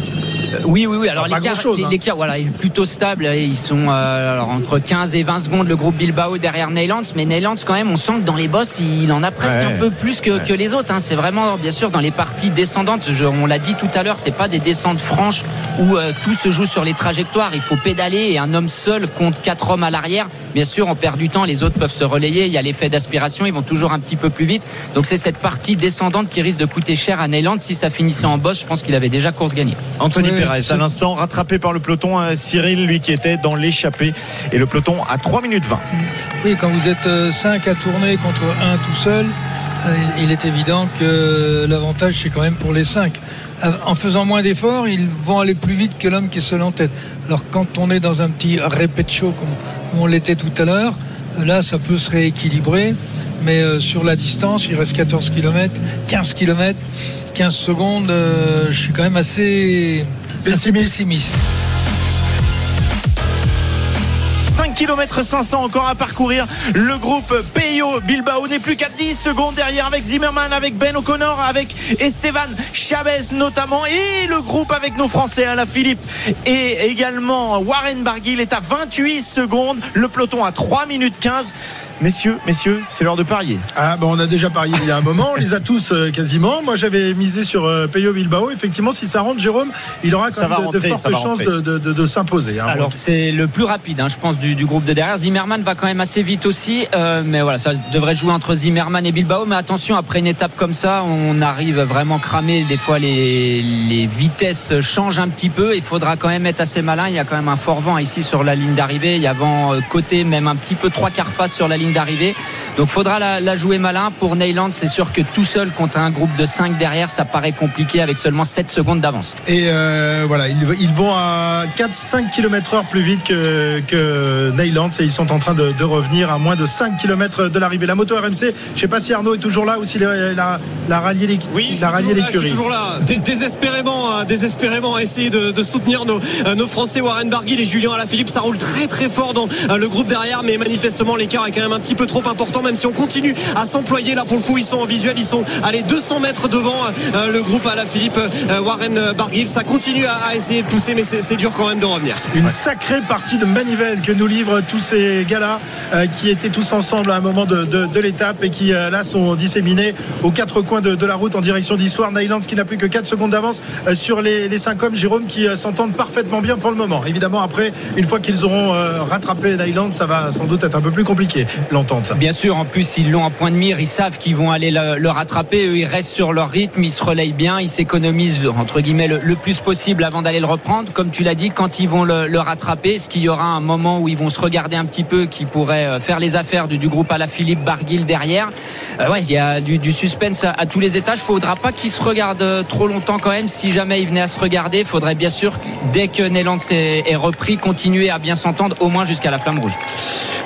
Speaker 6: Oui, oui, oui. Alors
Speaker 4: Pas
Speaker 6: l'écart,
Speaker 4: hein.
Speaker 6: l'écart, voilà, il est plutôt stable. Ils sont euh, alors, entre 15 et 20 secondes le groupe Bilbao derrière Neylands. Mais Neylands, quand même, on sent que dans les bosses, il en a presque
Speaker 7: Ouais.
Speaker 6: un peu plus que, que les autres. hein. C'est vraiment, bien sûr, dans les parties descendantes. Je- on l'a dit tout à l'heure, c'est pas des descentes franches où euh, tout se joue sur les trajectoires. Il faut pédaler et un homme seul compte quatre hommes à l'arrière. Bien sûr, on perd du temps. Les autres peuvent se relayer. Il y a l'effet d'aspiration. Ils vont toujours un petit peu plus vite. Donc c'est cette partie descendante qui risque de coûter cher à Neyland. Si ça finissait en bosse, je pense qu'il avait déjà course gagnée.
Speaker 7: Anthony Perez, à l'instant, rattrapé par le peloton. euh, Cyril, lui qui était dans l'échappée. Et le peloton à 3 minutes 20.
Speaker 8: Oui, quand vous êtes 5 à tourner contre un tout seul, euh, il est évident que l'avantage, c'est quand même pour les 5. En faisant moins d'efforts, ils vont aller plus vite que l'homme qui est seul en tête. Alors quand on est dans un petit répétition comme comme on l'était tout à l'heure, euh, là, ça peut se rééquilibrer. Mais euh, sur la distance, il reste 14 km, 15 km, 15 secondes. euh, je suis quand même assez
Speaker 4: Pessimiste.
Speaker 7: Km 500 encore à parcourir. Le groupe Peyo Bilbao n'est plus qu'à 10 secondes derrière avec Zimmerman, avec Ben O'Connor, avec Esteban Chavez notamment et le groupe avec nos Français, la Philippe et également Warren Barguil est à 28 secondes. Le peloton à 3 minutes 15. Messieurs, messieurs, c'est l'heure de parier.
Speaker 4: Ah bon, on a déjà parié il y a un moment, on les a tous euh, quasiment. Moi j'avais misé sur euh, Peyo Bilbao. Effectivement, si ça rentre, Jérôme, il aura quand
Speaker 7: Ça
Speaker 4: même
Speaker 7: va
Speaker 4: de, fortes chances
Speaker 7: rentrer.
Speaker 4: de, de- de- de s'imposer. hein.
Speaker 6: Alors c'est le plus rapide, hein, je pense, du, du groupe de derrière. Zimmerman va quand même assez vite aussi, euh, mais voilà, ça devrait jouer entre Zimmerman et Bilbao. Mais attention, après une étape comme ça, on arrive vraiment cramé. Des fois, les, vitesses changent un petit peu. Il faudra quand même être assez malin. Il y a quand même un fort vent ici sur la ligne d'arrivée. Il y a vent euh, côté, même un petit peu trois quarts face sur la ligne d'arrivée. Donc faudra la, la jouer malin. Pour Neyland, c'est sûr que tout seul contre un groupe de 5 derrière, ça paraît compliqué avec seulement 7 secondes d'avance.
Speaker 4: Et euh, voilà, ils, ils vont à 4-5 km heure plus vite que, que Neyland et ils sont en train de, de revenir à moins de 5 km de l'arrivée. La moto RMC, je sais pas si Arnaud est toujours là ou s'il a, la, la rallié l'éc-
Speaker 5: Oui, je
Speaker 4: il
Speaker 5: suis
Speaker 4: a rallié
Speaker 5: toujours là, je suis
Speaker 4: l'écurie.
Speaker 5: toujours là, Dé- désespérément, hein, désespérément à essayer de, de soutenir nos, euh, nos Français Warren Barguil et Julien Alaphilippe. Ça roule très très fort dans euh, le groupe derrière, mais manifestement l'écart est quand même un petit peu trop important, même si on continue à s'employer. Là pour le coup, ils sont en visuel, ils sont allez 200 mètres devant euh, le groupe Alaphilippe, euh, Warren Barguil. Ça continue à, à essayer de pousser, mais c'est dur quand même de revenir.
Speaker 4: Une sacrée partie de manivelle que nous livrent tous ces gars-là euh, qui étaient tous ensemble à un moment de, de- de l'étape et qui euh, là sont disséminés aux quatre coins de, de la route en direction d'Histoire. Nylands qui n'a plus que 4 secondes d'avance sur les, les cinq hommes. Jérôme qui euh, s'entendent parfaitement bien pour le moment. Évidemment, après, une fois qu'ils auront euh, rattrapé Nyland, ça va sans doute être un peu plus compliqué l'entente.
Speaker 6: Bien sûr, en plus, ils l'ont en point de mire, ils savent qu'ils vont aller le, rattraper. Eux, ils restent sur leur rythme, ils se relayent bien, ils s'économisent, entre guillemets, le, plus possible avant d'aller le reprendre. Comme tu l'as dit, quand ils vont le, rattraper, est-ce qu'il y aura un moment où ils vont se regarder un petit peu, qui pourrait euh, faire les affaires du, groupe à la Philippe Barguil derrière? Euh, Ouais, il y a du, suspense à, à tous les étages. Faudra pas qu'ils se regardent euh, trop longtemps quand même. Si jamais ils venaient à se regarder, faudrait bien sûr, dès que Néland est, est repris, continuer à bien s'entendre, au moins jusqu'à la flamme rouge.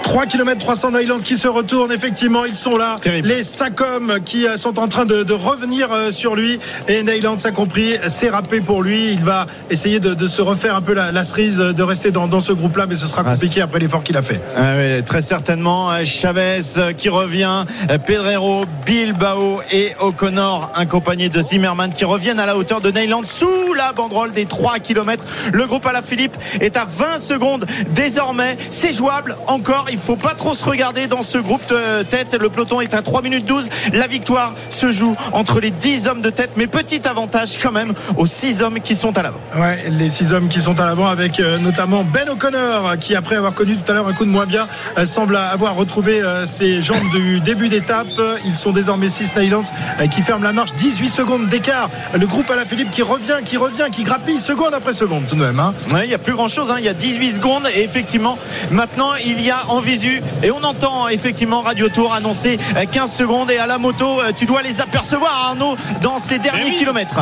Speaker 4: 3 km 300 Nylands qui se retournent. Effectivement, ils sont là.
Speaker 7: Terrible.
Speaker 4: Les hommes qui euh, sont en train de, de revenir euh, sur lui. Et Nylands a compris, c'est râpé pour lui. Il va essayer de, de se refaire un peu la, la cerise, euh, de rester dans, dans ce groupe-là, mais ce sera
Speaker 7: Ah,
Speaker 4: compliqué après l'effort qu'il a fait.
Speaker 7: Ah oui, très certainement. Chavez qui revient, Pedrero, Bilbao et O'Connor, accompagnés de Zimmerman, qui reviennent à la hauteur de Neyland sous la banderole des 3 km. Le groupe Alaphilippe est à 20 secondes désormais. C'est jouable encore. Il faut pas trop se regarder dans ce groupe de tête. Le peloton est à 3 minutes 12. La victoire se joue entre les 10 hommes de tête, mais petit avantage quand même aux 6 hommes qui sont à l'avant.
Speaker 4: Ouais, les six hommes qui sont à l'avant avec euh, notamment Ben O'Connor qui après avoir connu tout à l'heure un coup de moins bien euh, semble avoir retrouvé euh, ses jambes du début d'étape. Ils sont désormais 6 Nylands qui ferment la marche 18 secondes d'écart. Le groupe à la Philippe qui revient, qui revient, qui grappille seconde après seconde tout de même. hein.
Speaker 7: Ouais, il n'y a plus grand chose, il y a 18 secondes et effectivement maintenant il y a en visu et on entend effectivement Radio Tour annoncer euh, 15 secondes et à la moto euh, tu dois les apercevoir Arnaud dans ces derniers
Speaker 5: oui.
Speaker 7: kilomètres.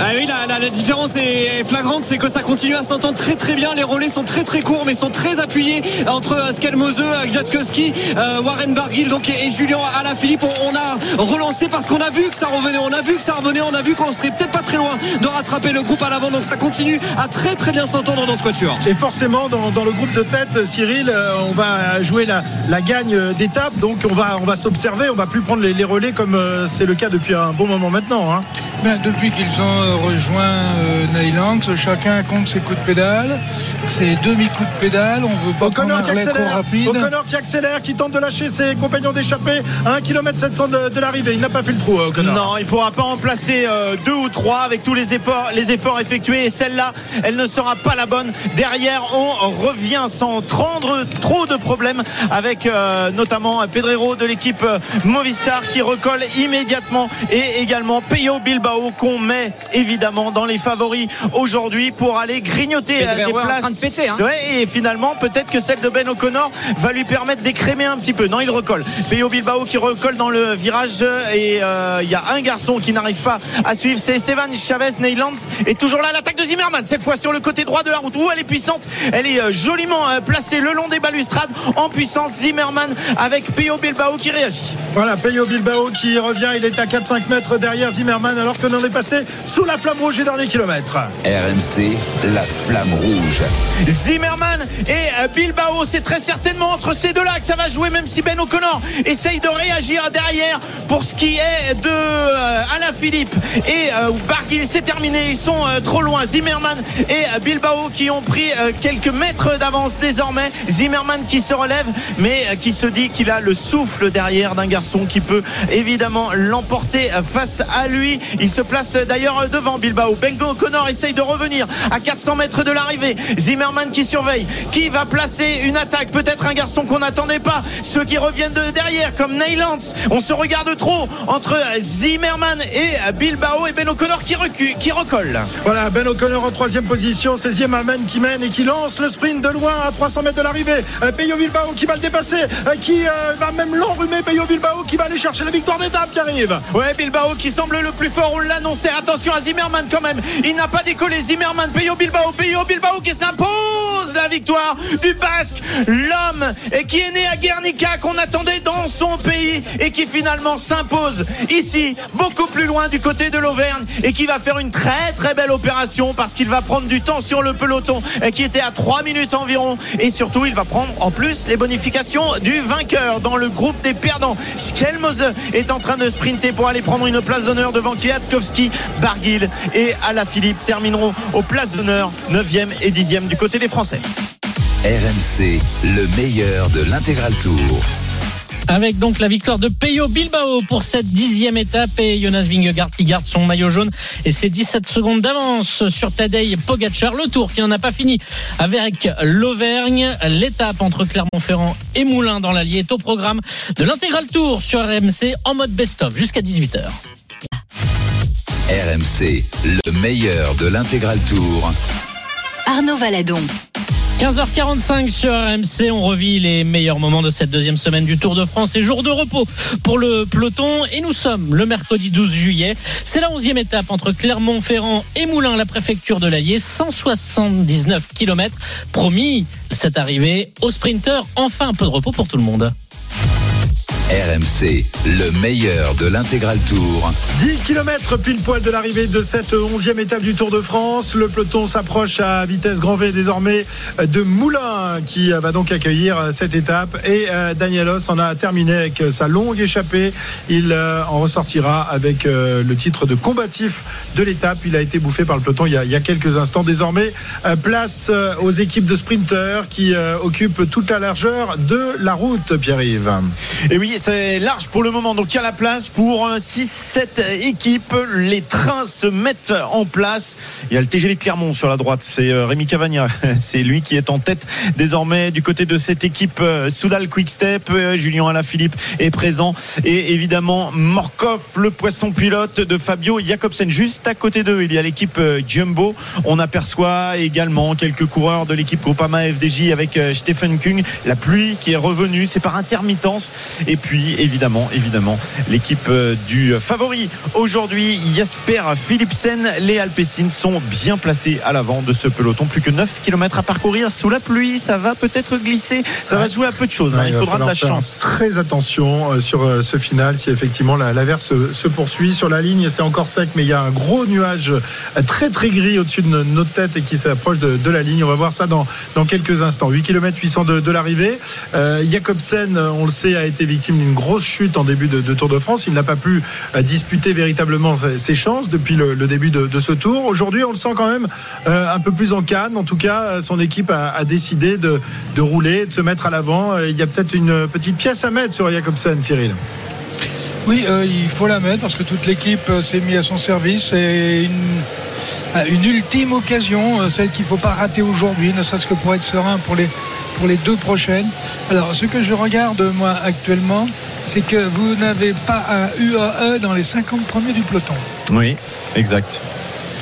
Speaker 5: Ah oui, la, la- la différence est flagrante, c'est que ça continue à s'entendre très très bien. Les relais sont très très courts, mais sont très appuyés entre euh, Skelmose, euh, Gladkowski, euh, Warren Barguil donc, et, et Julien Alaphilippe. On, on a relancé parce qu'on a vu que ça revenait, on a vu que ça revenait, on a vu qu'on serait peut-être pas très loin de rattraper le groupe à l'avant. Donc ça continue à très très bien s'entendre dans ce quatuor.
Speaker 4: Et forcément, dans, dans le groupe de tête, Cyril, euh, on va jouer la, la gagne d'étape. Donc, on va, on va s'observer. On va plus prendre les, les relais comme euh, c'est le cas depuis un bon moment maintenant. hein.
Speaker 8: Ben, depuis qu'ils ont euh, rejoint euh, Neyland, chacun compte ses coups de pédale, ses demi-coups de pédale. On veut pas prendre
Speaker 4: O'Connor
Speaker 8: un
Speaker 4: qui accélère,
Speaker 8: rapide.
Speaker 4: O'Connor qui accélère, qui tente de lâcher ses compagnons d'échappée à 1 km 700 de, de l'arrivée. Il n'a pas fait le trou, euh, O'Connor.
Speaker 7: Non, il pourra pas en placer euh, deux ou trois avec tous les efforts, les efforts effectués. Et celle-là, elle ne sera pas la bonne. Derrière, on revient sans prendre trop de problèmes avec euh, notamment Pedrero de l'équipe Movistar qui recolle immédiatement et également Peyo Bilbao qu'on met évidemment dans les favoris aujourd'hui pour aller grignoter des
Speaker 6: est en
Speaker 7: places.
Speaker 6: train de péter, hein.
Speaker 7: Ouais, et finalement, peut-être que celle de Ben O'Connor va lui permettre d'écrémer un petit peu. Non, il recolle. Peyo Bilbao qui recolle dans le virage et euh, il y a un garçon qui n'arrive pas à suivre. C'est Esteban Chavez Neyland. Et toujours là, l'attaque de Zimmerman, cette fois sur le côté droit de la route. Où elle est puissante. Elle est euh, joliment euh, placée le long des balustrades en puissance. Zimmerman avec Peyo Bilbao qui réagit.
Speaker 4: Voilà, Peyo Bilbao qui revient. Il est à 4-5 mètres derrière Zimmerman alors que l'on est passé sous la flamme rouge et dernier kilomètre.
Speaker 1: RMC, la flamme rouge.
Speaker 7: Zimmerman et euh, Bilbao, c'est très certainement entre ces deux-là que ça va jouer, même si Ben O'Connor essaye de réagir derrière pour ce qui est de euh, Alain Philippe et euh, Barguil. C'est terminé, ils sont trop loin. Zimmerman et Bilbao qui ont pris quelques mètres d'avance désormais. Zimmerman qui se relève, mais qui se dit qu'il a le souffle derrière d'un garçon qui peut évidemment l'emporter face à lui. Il se place d'ailleurs euh, devant Bilbao. Bengo O'Connor essaye de revenir à 400 mètres de l'arrivée. Zimmerman qui surveille, qui va placer une attaque. Peut-être un garçon qu'on n'attendait pas. Ceux qui reviennent de derrière, comme Neylands. On se regarde trop entre Zimmerman et Bilbao et Ben O'Connor qui recule, qui recolle.
Speaker 4: Voilà, Ben O'Connor en troisième position, 16e Amen qui mène et qui lance le sprint de loin à 300 mètres de l'arrivée. Euh, Peyo Bilbao qui va le dépasser, euh, qui euh, va même l'enrhumer. Peyo Bilbao qui va aller chercher la victoire d'étape qui arrive.
Speaker 7: Ouais, Bilbao qui semble le plus fort, on l'annonçait. Attention à Zimmerman quand même. Il n'a pas décollé. Zimmerman, Peyo Bilbao, Peyo Bilbao qui s'impose la victoire du Basque. L'homme qui est né à Guernica, qu'on attendait dans son pays et qui finalement s'impose ici, beaucoup plus loin du côté de l'Auvergne et qui va faire une très très belle opération parce qu'il va prendre du temps sur le peloton qui était à 3 minutes environ et surtout il va prendre en plus les bonifications du vainqueur dans le groupe des perdants. Skelmose est en train de sprinter pour aller prendre une place d'honneur devant Kwiatkowski, Barguil et Alaphilippe termineront aux places d'honneur 9e et 10e du côté des Français.
Speaker 1: RMC, le meilleur de l'intégral tour.
Speaker 3: Avec donc la victoire de Peyo Bilbao pour cette dixième étape et Jonas Vingegaard qui garde son maillot jaune et ses 17 secondes d'avance sur Tadej Pogacar. Le tour qui n'en a pas fini avec l'Auvergne. L'étape entre Clermont-Ferrand et Moulins dans l'Allier est au programme de l'intégral tour sur RMC en mode best-of jusqu'à 18h.
Speaker 1: RMC, le meilleur de l'intégral tour.
Speaker 2: Arnaud Valadon.
Speaker 3: 15h45 sur RMC, on revit les meilleurs moments de cette deuxième semaine du Tour de France et jour de repos pour le peloton. Et nous sommes le mercredi 12 juillet. C'est la onzième étape entre Clermont-Ferrand et Moulins, la préfecture de l'Allier. 179 km. Promis, cette arrivée au sprinter. Enfin un peu de repos pour tout le monde.
Speaker 1: RMC, le meilleur de l'intégral tour.
Speaker 4: 10 km pile poil de l'arrivée de cette 11e étape du Tour de France. Le peloton s'approche à vitesse grand V désormais de Moulins qui va donc accueillir cette étape. Et euh, Danielos en a terminé avec sa longue échappée. Il euh, en ressortira avec euh, le titre de combatif de l'étape. Il a été bouffé par le peloton il y a, il y a quelques instants. Désormais, place aux équipes de sprinteurs qui occupent toute la largeur de la route, Pierre-Yves.
Speaker 7: Et oui, c'est large pour le moment. Donc il y a la place pour 6-7 équipes. Les trains se mettent en place. Il y a le TGV de Clermont sur la droite. C'est euh, Rémi Cavagna. C'est lui qui est en tête désormais du côté de cette équipe euh, Soudal Quickstep. Euh, Julien Alaphilippe est présent. Et évidemment, Morkov, le poisson pilote de Fabio Jacobsen. Juste à côté d'eux, il y a l'équipe Jumbo. On aperçoit également quelques coureurs de l'équipe Groupama FDJ avec Stephen Kung. La pluie qui est revenue. C'est par intermittence. Et évidemment, évidemment, l'équipe euh, du favori aujourd'hui, Jasper Philipsen. Les Alpecin sont bien placés à l'avant de ce peloton. Plus que 9 km à parcourir sous la pluie. Ça va peut-être glisser. Ça va jouer à peu de choses. hein. Il faudra de la chance.
Speaker 4: Très attention euh, sur euh, ce final si effectivement la, la verse se, poursuit. Sur la ligne, c'est encore sec, mais il y a un gros nuage euh, très très gris au-dessus de no- notre tête et qui s'approche de, de la ligne. On va voir ça dans, dans quelques instants. 8 km 800 de, de l'arrivée. Euh, Jacobsen, euh, on le sait, a été victime d'une grosse chute en début de, Tour de France. Il n'a pas pu euh, disputer véritablement ses, chances depuis le, début de, ce tour. Aujourd'hui, on le sent quand même euh, un peu plus en canne. En tout cas, euh, son équipe a, décidé de, rouler, de se mettre à l'avant. Il y a peut-être une petite pièce à mettre sur Jacobsen, Cyril.
Speaker 8: Oui, il faut la mettre parce que toute l'équipe s'est mise à son service. C'est une, ultime occasion, celle qu'il ne faut pas rater aujourd'hui, ne serait-ce que pour être serein pour les, pour les deux prochaines. Alors, ce que je regarde, moi, actuellement, c'est que vous n'avez pas un UAE dans les 50 premiers du peloton.
Speaker 7: Oui, exact.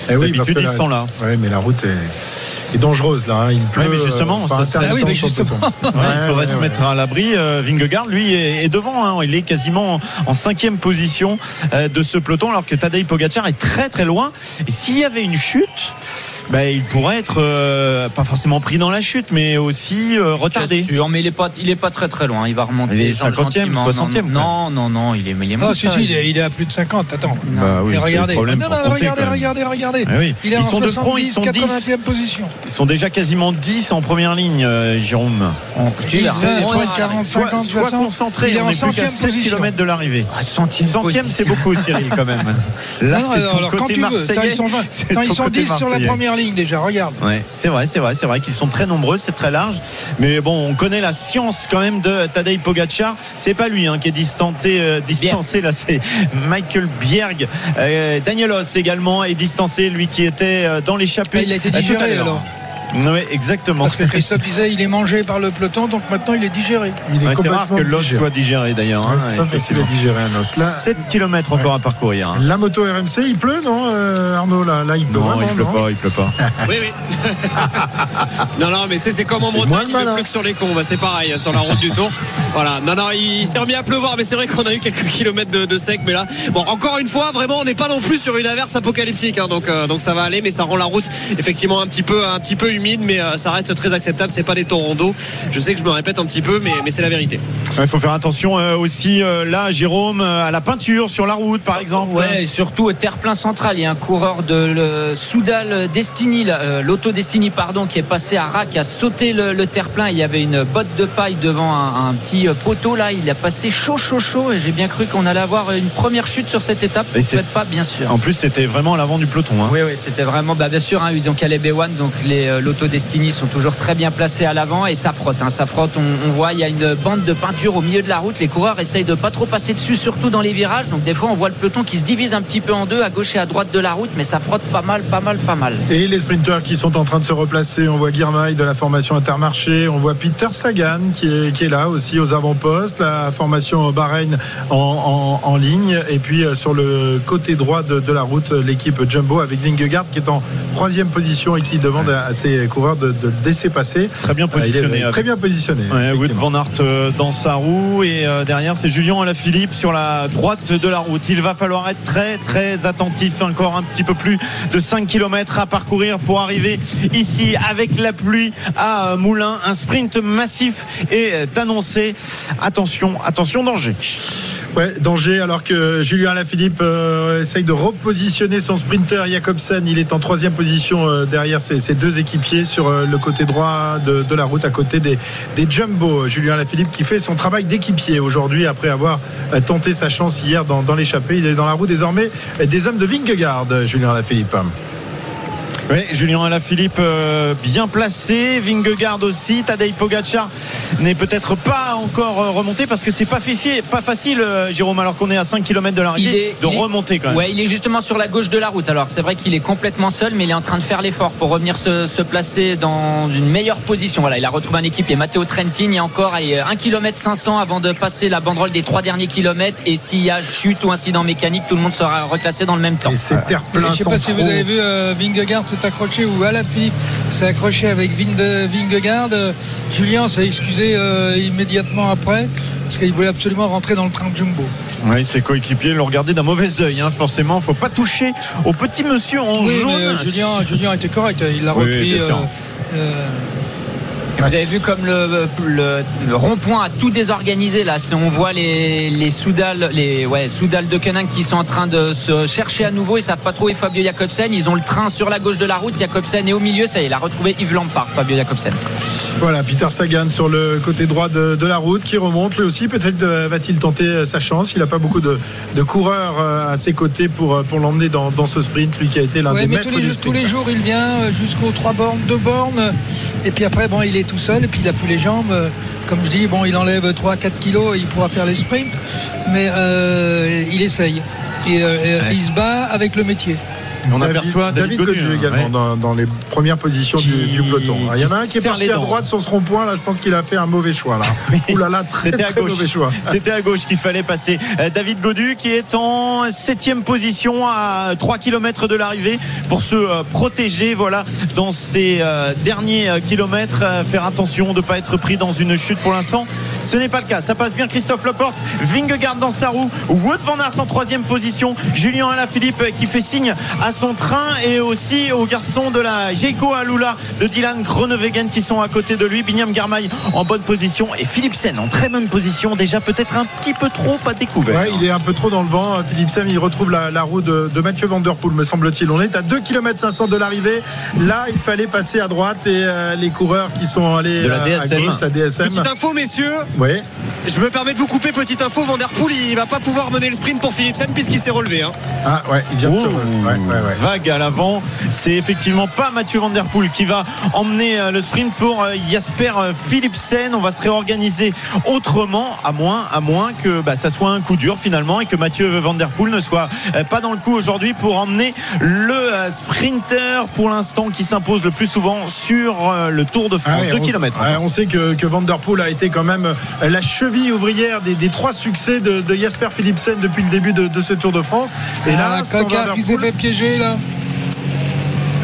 Speaker 4: Eh oui, parce
Speaker 7: D'habitude,
Speaker 4: que
Speaker 7: ils
Speaker 4: la-
Speaker 7: sont là.
Speaker 4: Ouais, mais la route est, est dangereuse là. hein. Il pleut.
Speaker 7: Ouais, mais justement,
Speaker 4: euh,
Speaker 7: ça-
Speaker 4: intéressant
Speaker 8: Ah oui, mais justement.
Speaker 7: Ouais, il faudrait
Speaker 4: ouais,
Speaker 7: se
Speaker 4: ouais.
Speaker 7: mettre à l'abri. Euh, Vingegaard, lui, est, est devant. hein. Il est quasiment en cinquième position euh, de ce peloton, alors que Tadej Pogacar est très très loin. Et s'il y avait une chute, bah, il pourrait être euh, pas forcément pris dans la chute, mais aussi euh, retardé.
Speaker 6: Bien sûr, mais il est pas, il est pas très très loin. Il va remonter.
Speaker 7: Il est
Speaker 6: gen-
Speaker 7: 50e,
Speaker 6: gentiment.
Speaker 7: 60e,
Speaker 6: Non, non, non, il est, il est
Speaker 8: Ah,
Speaker 6: moins
Speaker 8: si, il est, il est à plus de 50. Attends.
Speaker 7: Bah oui,
Speaker 8: et regardez.
Speaker 7: problème
Speaker 8: non, non, regardez,
Speaker 7: même.
Speaker 8: regardez, regardez.
Speaker 7: Ah oui.
Speaker 8: Il est
Speaker 7: Ils
Speaker 8: en
Speaker 7: sont de front, ils
Speaker 8: 70,
Speaker 7: sont 10.
Speaker 8: 80e position.
Speaker 7: Ils sont déjà quasiment 10 en première ligne, euh, Jérôme.
Speaker 6: Tu
Speaker 8: Il
Speaker 6: vas
Speaker 8: fait
Speaker 6: remonter.
Speaker 8: 30, 40,
Speaker 7: Sois,
Speaker 8: 50,
Speaker 7: sois
Speaker 8: 60.
Speaker 7: concentré,
Speaker 8: Il est
Speaker 7: on
Speaker 8: en
Speaker 7: est plus qu'à
Speaker 8: centième
Speaker 7: 7
Speaker 8: position.
Speaker 7: km de l'arrivée.
Speaker 6: Ah, centième,
Speaker 7: Centième, c'est beaucoup, Cyril, quand même. Là, c'est ton
Speaker 8: alors,
Speaker 7: côté marseillais.
Speaker 8: ils sont, 20.
Speaker 7: C'est
Speaker 8: Attends, ils
Speaker 7: ton
Speaker 8: sont
Speaker 7: côté
Speaker 8: 10 sur la première ligne déjà, regarde.
Speaker 7: Ouais, c'est vrai, c'est vrai, c'est vrai qu'ils sont très nombreux, c'est très large. Mais bon, on connaît la science quand même de Tadej Pogacar. C'est pas lui hein, qui est distancé, euh, distancé là, c'est Michael Bierg. Euh, Danielos également est distancé, lui qui était euh, dans l'échappée.
Speaker 8: Ah, il a été
Speaker 7: euh, tout à
Speaker 8: digéré alors.
Speaker 7: Oui, exactement.
Speaker 8: Parce que Christophe disait il est mangé par le peloton, donc maintenant il est digéré.
Speaker 4: Il est
Speaker 7: Ouais, c'est rare que l'os soit digéré d'ailleurs.
Speaker 4: Ouais,
Speaker 7: hein,
Speaker 4: c'est pas facile à digérer un os. Là,
Speaker 7: 7 km encore à parcourir. hein.
Speaker 4: la moto RMC, il pleut, non, euh, Arnaud là, là, il pleut
Speaker 7: Non,
Speaker 4: vraiment,
Speaker 7: il pleut
Speaker 4: non
Speaker 7: pas, il pleut pas.
Speaker 5: Oui, oui. non, non, mais c'est c'est comme en Bretagne, il pleut que sur les cons. Bah, c'est pareil sur la route du Tour. Voilà. Non, non, il s'est remis à pleuvoir, mais c'est vrai qu'on a eu quelques kilomètres de, de sec. Mais là, bon, encore une fois, vraiment, on n'est pas non plus sur une averse apocalyptique. hein, donc, euh, donc ça va aller, mais ça rend la route effectivement un petit peu, un petit peu humide, mais euh, ça reste très acceptable. C'est pas des torondos. Je sais que je me répète un petit peu, mais, mais c'est la vérité.
Speaker 7: Il faut faire attention euh, aussi euh, là, Jérôme, euh, à la peinture sur la route, par exemple.
Speaker 6: Ouais, et surtout au terre-plein central, il y a un coureur de le Soudal Destiny, l'Auto Destiny, pardon, qui est passé à ras, qui a sauté le, le terre-plein. Il y avait une botte de paille devant un, un petit poteau là. Il a passé chaud, chaud, chaud, et j'ai bien cru qu'on allait avoir une première chute sur cette étape.
Speaker 7: Et
Speaker 6: souhaite pas, bien sûr.
Speaker 7: En plus, c'était vraiment à l'avant du peloton. hein.
Speaker 6: Oui, oui, c'était vraiment, bah, bien sûr, hein, ils ont Caleb Ewan, donc les l'Auto Destiny sont toujours très bien placés à l'avant et ça frotte. hein, ça frotte. On, voit, il y a une bande de peinture au milieu de la route. Les coureurs essayent de pas trop passer dessus, surtout dans les virages. Donc des fois, on voit le peloton qui se divise un petit peu en deux, à gauche et à droite de la route, mais ça frotte pas mal, pas mal, pas mal.
Speaker 4: Et les sprinteurs qui sont en train de se replacer, on voit Guirmail de la formation Intermarché, on voit Peter Sagan qui est, là aussi aux avant-postes, la formation Bahreïn en, ligne, et puis euh, sur le côté droit de, la route, l'équipe Jumbo avec Vingegaard qui est en troisième position et qui demande à, à ses coureurs de, de le laisser passer.
Speaker 7: Très bien
Speaker 4: est
Speaker 7: positionné.
Speaker 4: très bien positionné.
Speaker 7: Ouais, Wood. Van Aert euh, dans sa roue et euh, derrière c'est Julien Alaphilippe sur la droite de la route. Il va falloir être très très attentif. Encore un petit peu plus de 5 km à parcourir pour arriver ici avec la pluie à euh, Moulins. Un sprint massif est annoncé. Attention, attention danger.
Speaker 4: Ouais, danger alors que Julien Alaphilippe euh, essaye de repositionner son sprinter Jacobsen. Il est en troisième position euh, derrière ses, deux équipiers sur euh, le côté droit de, la route à côté des, des Jumbo. Julien Alaphilippe qui fait son travail d'équipier aujourd'hui après avoir tenté sa chance hier dans, l'échappée. Il est dans la roue désormais des hommes de Vingegaard, Julien Alaphilippe.
Speaker 7: Oui, Julien Alaphilippe euh, bien placé, Vingegaard aussi, Tadej Pogacar n'est peut-être pas encore euh, remonté parce que c'est pas facile, pas facile euh, Jérôme alors qu'on est à 5 km de l'arrivée
Speaker 6: est-
Speaker 7: de
Speaker 6: il est-
Speaker 7: remonter quand même.
Speaker 6: Ouais, il est justement sur la gauche de la route. Alors c'est vrai qu'il est complètement seul, mais il est en train de faire l'effort pour revenir se, se placer dans une meilleure position. Voilà, il a retrouvé un équipier, Matteo Trentin. Il y a encore 1 km 500 avant de passer la banderole des trois derniers kilomètres. Et s'il y a chute ou incident mécanique, tout le monde sera reclassé dans le même temps.
Speaker 4: Et c'est terre plein
Speaker 8: Je sais pas si vous avez vu euh, Vingegaard s'est accroché ou Alaphilippe s'est accroché avec Vingegaard. Julien s'est excusé euh, immédiatement après parce qu'il voulait absolument rentrer dans le train de Jumbo.
Speaker 7: Oui, ses coéquipiers l'ont regardé d'un mauvais œil, hein, forcément. Faut pas toucher au petit monsieur en
Speaker 8: Oui,
Speaker 7: jaune.
Speaker 8: mais, euh, Julien, Julien était correct. Il l'a
Speaker 7: Oui,
Speaker 8: repris.
Speaker 6: Vous avez vu comme le, le- le rond-point a tout désorganisé là. On voit les, les Soudal, les ouais, Soudal de Koenig qui sont en train de se chercher à nouveau. Ils savent pas trouver Fabio Jacobsen. Ils ont le train sur la gauche de la route. Jacobsen est au milieu. Ça y est, il a retrouvé Yves Lampard, Fabio Jacobsen.
Speaker 4: Voilà, Peter Sagan sur le côté droit de, de la route qui remonte lui aussi. Peut-être euh, va-t-il tenter euh, sa chance. Il n'a pas beaucoup de, de coureurs euh, à ses côtés pour, pour l'emmener dans, dans ce sprint, lui qui a été l'un
Speaker 8: Ouais,
Speaker 4: des
Speaker 8: mais
Speaker 4: maîtres
Speaker 8: tous les,
Speaker 4: du
Speaker 8: jours, tous
Speaker 4: sprint.
Speaker 8: les jours, il vient jusqu'aux trois bornes, deux bornes. Et puis après, bon, il est tout seul. Et puis il a plus les jambes. Euh, Comme je dis, bon, il enlève 3-4 kilos et il pourra faire les sprints. Mais euh, il essaye. Et, euh, et il se bat avec le métier.
Speaker 7: On
Speaker 4: David-
Speaker 7: aperçoit David,
Speaker 4: David Godu
Speaker 7: hein,
Speaker 4: également
Speaker 7: ouais.
Speaker 4: dans, dans les premières positions
Speaker 7: Qui-
Speaker 4: du, du peloton. Il y en a un
Speaker 7: qui
Speaker 4: est parti à droite sur ce rond-point. Là, je pense qu'il a fait un mauvais choix. Là. Ouh là là, très,
Speaker 7: C'était à
Speaker 4: très
Speaker 7: gauche.
Speaker 4: mauvais choix.
Speaker 7: C'était à gauche qu'il fallait passer. Euh, David Godu qui est en septième position à 3 km de l'arrivée pour se euh, protéger. Voilà, dans ces euh, derniers kilomètres, faire attention de ne pas être pris dans une chute pour l'instant. Ce n'est pas le cas. Ça passe bien Christophe Leporte, Vingegaard dans sa roue, Wood van Aert en troisième position, Julien Alaphilippe qui fait signe à son train et aussi aux garçons de la Jeiko Alula de Dylan Groenewegen qui sont à côté de lui, Binyam Garmail en bonne position et Philipsen en très bonne position, déjà peut-être un petit peu trop pas découvert.
Speaker 4: Ouais, il est un peu trop dans le vent. Philippe Sem, il retrouve la, la roue de, de Mathieu Van Der Poel, me semble-t-il. On est à 2 km 500 de l'arrivée. Là, il fallait passer à droite et euh, les coureurs qui sont allés
Speaker 7: De la
Speaker 4: euh, à
Speaker 7: DSM.
Speaker 4: gauche, la DSM.
Speaker 5: Petite info, messieurs.
Speaker 4: Ouais.
Speaker 5: Je me permets de vous couper. Petite info. Van Der Poel, il va pas pouvoir mener le sprint pour Philipsen puisqu'il s'est relevé. hein.
Speaker 4: Ah ouais, il vient de se relever. Ouais, ouais, ouais.
Speaker 7: Vague à l'avant, c'est effectivement pas Mathieu Van Der Poel qui va emmener euh, le sprint pour euh, Jasper euh, Philipsen. On va se réorganiser autrement, à moins, à moins que bah, ça soit un coup dur finalement et que Mathieu Van Der Poel ne soit pas dans le coup aujourd'hui pour emmener le sprinter pour l'instant qui s'impose le plus souvent sur le Tour de France.
Speaker 4: Ah ouais,
Speaker 7: 2
Speaker 4: on,
Speaker 7: km.
Speaker 4: ouais, on sait que, que Van Der Poel a été quand même la cheville ouvrière des, des trois succès de, de Jasper Philipsen depuis le début de, de ce Tour de France. Et là,
Speaker 8: Ah,
Speaker 4: Van
Speaker 8: qui s'est fait piéger là.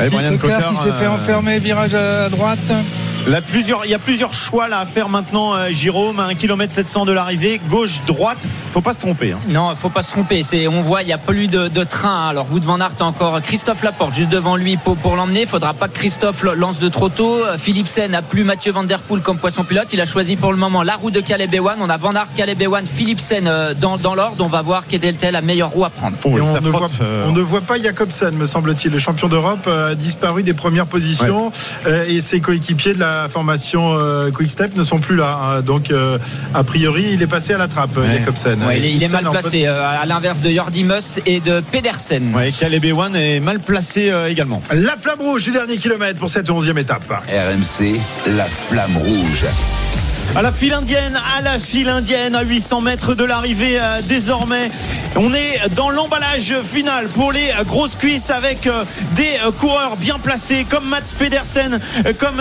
Speaker 7: Allez, Brian
Speaker 8: qui s'est fait
Speaker 7: euh,
Speaker 8: enfermer, virage à droite.
Speaker 7: Là, plusieurs, il y a plusieurs choix là à faire maintenant, euh, Jérôme, à 1 km 700 de l'arrivée, gauche, droite. Faut pas se tromper. hein.
Speaker 6: Non, faut pas se tromper. C'est, on voit, il y a plus de, de train. Alors, Wout van Aert encore Christophe Laporte juste devant lui pour, pour l'emmener. Faudra pas que Christophe lance de trop tôt. Euh, Philipsen a plus Mathieu Van Der Poel comme poisson pilote. Il a choisi pour le moment la roue de Caleb Ewan. On a Van Aert, Caleb Ewan, Philipsen euh, dans, dans l'ordre. On va voir quelle était la meilleure roue à prendre.
Speaker 7: Oh,
Speaker 4: on, ne voit,
Speaker 7: euh,
Speaker 4: on ne voit pas Jacobsen, me semble-t-il. Le champion d'Europe a disparu des premières positions euh, et ses coéquipiers de la formation euh, Quick Step ne sont plus là. hein. Donc, euh, a priori, il est passé à la trappe,
Speaker 7: Ouais.
Speaker 4: Jacobsen.
Speaker 6: Ouais, il, est, il est
Speaker 4: Philipsen
Speaker 6: mal placé, euh, à l'inverse de Jordi Mus et de Pedersen.
Speaker 7: Ouais, Caleb Ewan est mal placé euh, également.
Speaker 4: La flamme rouge du dernier kilomètre pour cette 11e étape.
Speaker 1: RMC, la flamme rouge.
Speaker 7: À la file indienne, à la file indienne, à 800 mètres de l'arrivée euh, désormais. On est dans l'emballage final pour les grosses cuisses avec euh, des euh, coureurs bien placés comme Mats Pedersen, comme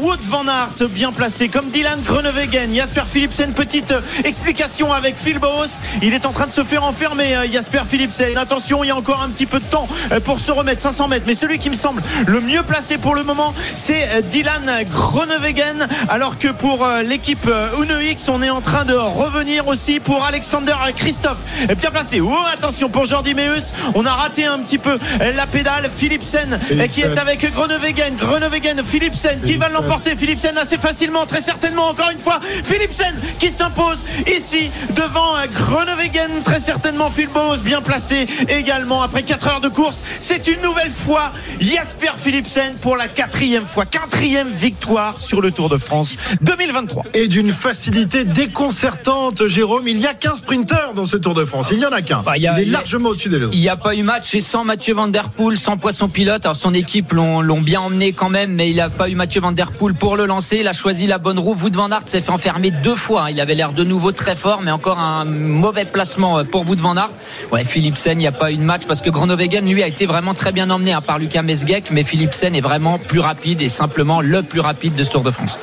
Speaker 7: Wout van Aert bien placé, comme Dylan Groenewegen, Jasper Philipsen. Petite explication avec Phil Boos. Il est en train de se faire enfermer, Jasper Philipsen. Attention, il y a encore un petit peu de temps pour se remettre, 500 mètres. Mais celui qui me semble le mieux placé pour le moment, c'est Dylan Groenewegen. Alors que pour euh, l'équipe euh, Uno X, on est en train de revenir aussi pour Alexander Christophe. Bien placé. Oh, attention pour Jordi Meus. On a raté un petit peu la pédale. Philipsen euh, qui est avec Groenewegen. Groenewegen, Philipsen qui va l'emporter. Philipsen assez facilement, très certainement. Encore une fois, Philipsen qui s'impose ici devant euh, Groenewegen. Très certainement, Phil bien placé également après 4 heures de course. C'est une nouvelle fois Jasper Philipsen pour la quatrième fois. Quatrième victoire sur le Tour de France 2023.
Speaker 4: Et d'une facilité déconcertante, Jérôme. Il y a qu'un sprinter dans ce Tour de France. Il n'y en a qu'un.
Speaker 6: Bah, il
Speaker 4: est largement au-dessus des autres.
Speaker 6: Il n'y a pas eu match et sans Mathieu Van Der Poel, sans Poisson Pilote. Alors son équipe l'ont bien emmené quand même, mais il n'a pas eu Mathieu Van Der Poel pour le lancer. Il a choisi la bonne roue. Wout Van Aert s'est fait enfermer deux fois. Il avait l'air de nouveau très fort, mais encore un mauvais placement pour Wout Van Aert. Ouais, Philipsen, il n'y a pas eu de match parce que Groenewegen, lui, a été vraiment très bien emmené hein, par Lucas Mesgeck, mais Philipsen est vraiment plus rapide et simplement le plus rapide de ce Tour de France.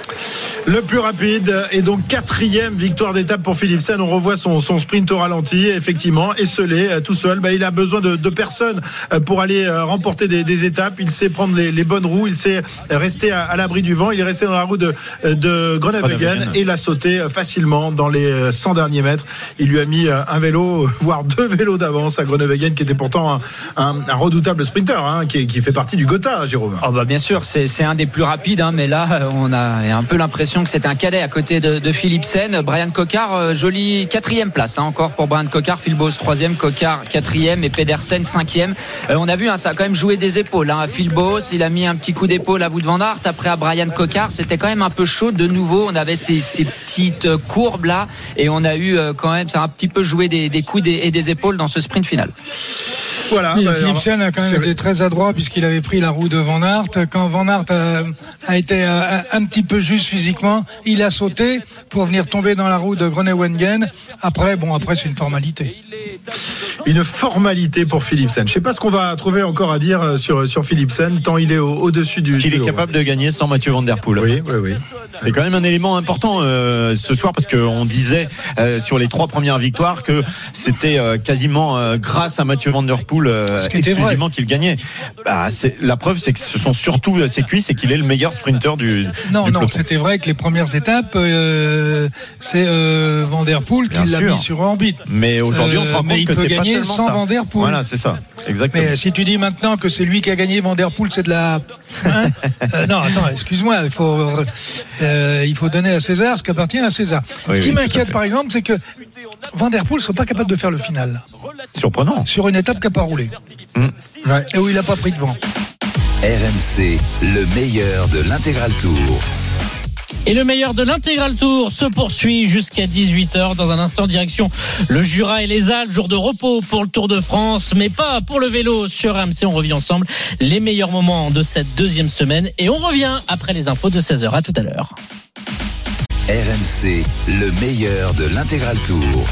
Speaker 4: Le plus rapide et donc quatrième victoire d'étape pour Philipsen. On revoit son, son sprint au ralenti, effectivement, esselé, euh, tout seul. Bah, il a besoin de, de personne euh, pour aller euh, remporter des, des étapes. Il sait prendre les, les bonnes roues, il sait rester à, à l'abri du vent. Il est resté dans la roue de, de Groenewegen. et il a sauté facilement dans les euh, 100 derniers mètres. Il lui a mis un vélo, voire deux vélos d'avance à Groenewegen, qui était pourtant un, un- un redoutable sprinter, hein, qui, qui fait partie du Gotha, hein, Jérôme.
Speaker 6: Oh bah bien sûr, c'est un des plus rapides, hein, mais là on a un peu l'impression que c'est un cadet à côté de, de Philipsen. Brian Cocard, euh, jolie quatrième place hein, encore pour Brian Cocard, Phil Bose troisième, Cocard quatrième et Pedersen cinquième. Euh, on a vu, hein, ça a quand même joué des épaules. Hein. Phil Bose, il a mis un petit coup d'épaule à Wout van Aert. Après à Brian Cocard, c'était quand même un peu chaud de nouveau. On avait ces, ces petites euh, courbes là et on a eu euh, quand même, ça a un petit peu joué des, des coups des- et des épaules dans ce sprint final.
Speaker 4: Voilà. Bah,
Speaker 8: Philipsen a quand même été très adroit puisqu'il avait pris la roue de Van Aert. Quand Van Aert a, a été un, un petit peu juste physiquement, il a pour venir tomber dans la roue de Groenewegen. Après, bon, après c'est une formalité.
Speaker 4: Une formalité pour Philipsen. Je sais pas ce qu'on va trouver encore à dire euh, sur, sur Philipsen, tant il est au- au-dessus du.
Speaker 7: Qu'il est capable de gagner sans Mathieu Van Der Poel.
Speaker 4: Oui, oui, oui.
Speaker 7: C'est quand même un élément important euh, ce soir parce qu'on disait euh, sur les trois premières victoires que c'était euh, quasiment euh, grâce à Mathieu Van Der Poel euh, exclusivement qu'il gagnait. Bah, la preuve, c'est que ce sont surtout ses cuisses et qu'il est le meilleur sprinter du.
Speaker 8: Non,
Speaker 7: du
Speaker 8: non, c'était vrai que les premières étapes, euh, c'est euh, Van Der Poel qui l'a mis sur orbite.
Speaker 7: Mais aujourd'hui, on se rend compte que c'est pas
Speaker 8: sans
Speaker 7: ça.
Speaker 8: Van Der Poel.
Speaker 7: Voilà, c'est ça, exactement.
Speaker 8: Mais si tu dis maintenant que c'est lui qui a gagné Van Der Poel, c'est de la. Hein Euh, non, attends, excuse-moi, il faut, euh, il faut donner à César ce qui appartient à César.
Speaker 7: Oui,
Speaker 8: ce qui
Speaker 7: oui,
Speaker 8: m'inquiète, par exemple, c'est que Van Der Poel ne soit pas capable de faire le final
Speaker 7: Surprenant.
Speaker 8: sur une étape qui n'a pas roulé
Speaker 4: Ouais.
Speaker 8: et où il n'a pas pris de vent.
Speaker 1: RMC, le meilleur de l'intégral tour.
Speaker 3: Et le meilleur de l'intégral tour se poursuit jusqu'à 18h. Dans un instant, direction le Jura et les Alpes. Jour de repos pour le Tour de France, mais pas pour le vélo sur RMC. On revient ensemble les meilleurs moments de cette deuxième semaine. Et on revient après les infos de 16h. À tout à l'heure.
Speaker 1: RMC, le meilleur de l'intégral tour.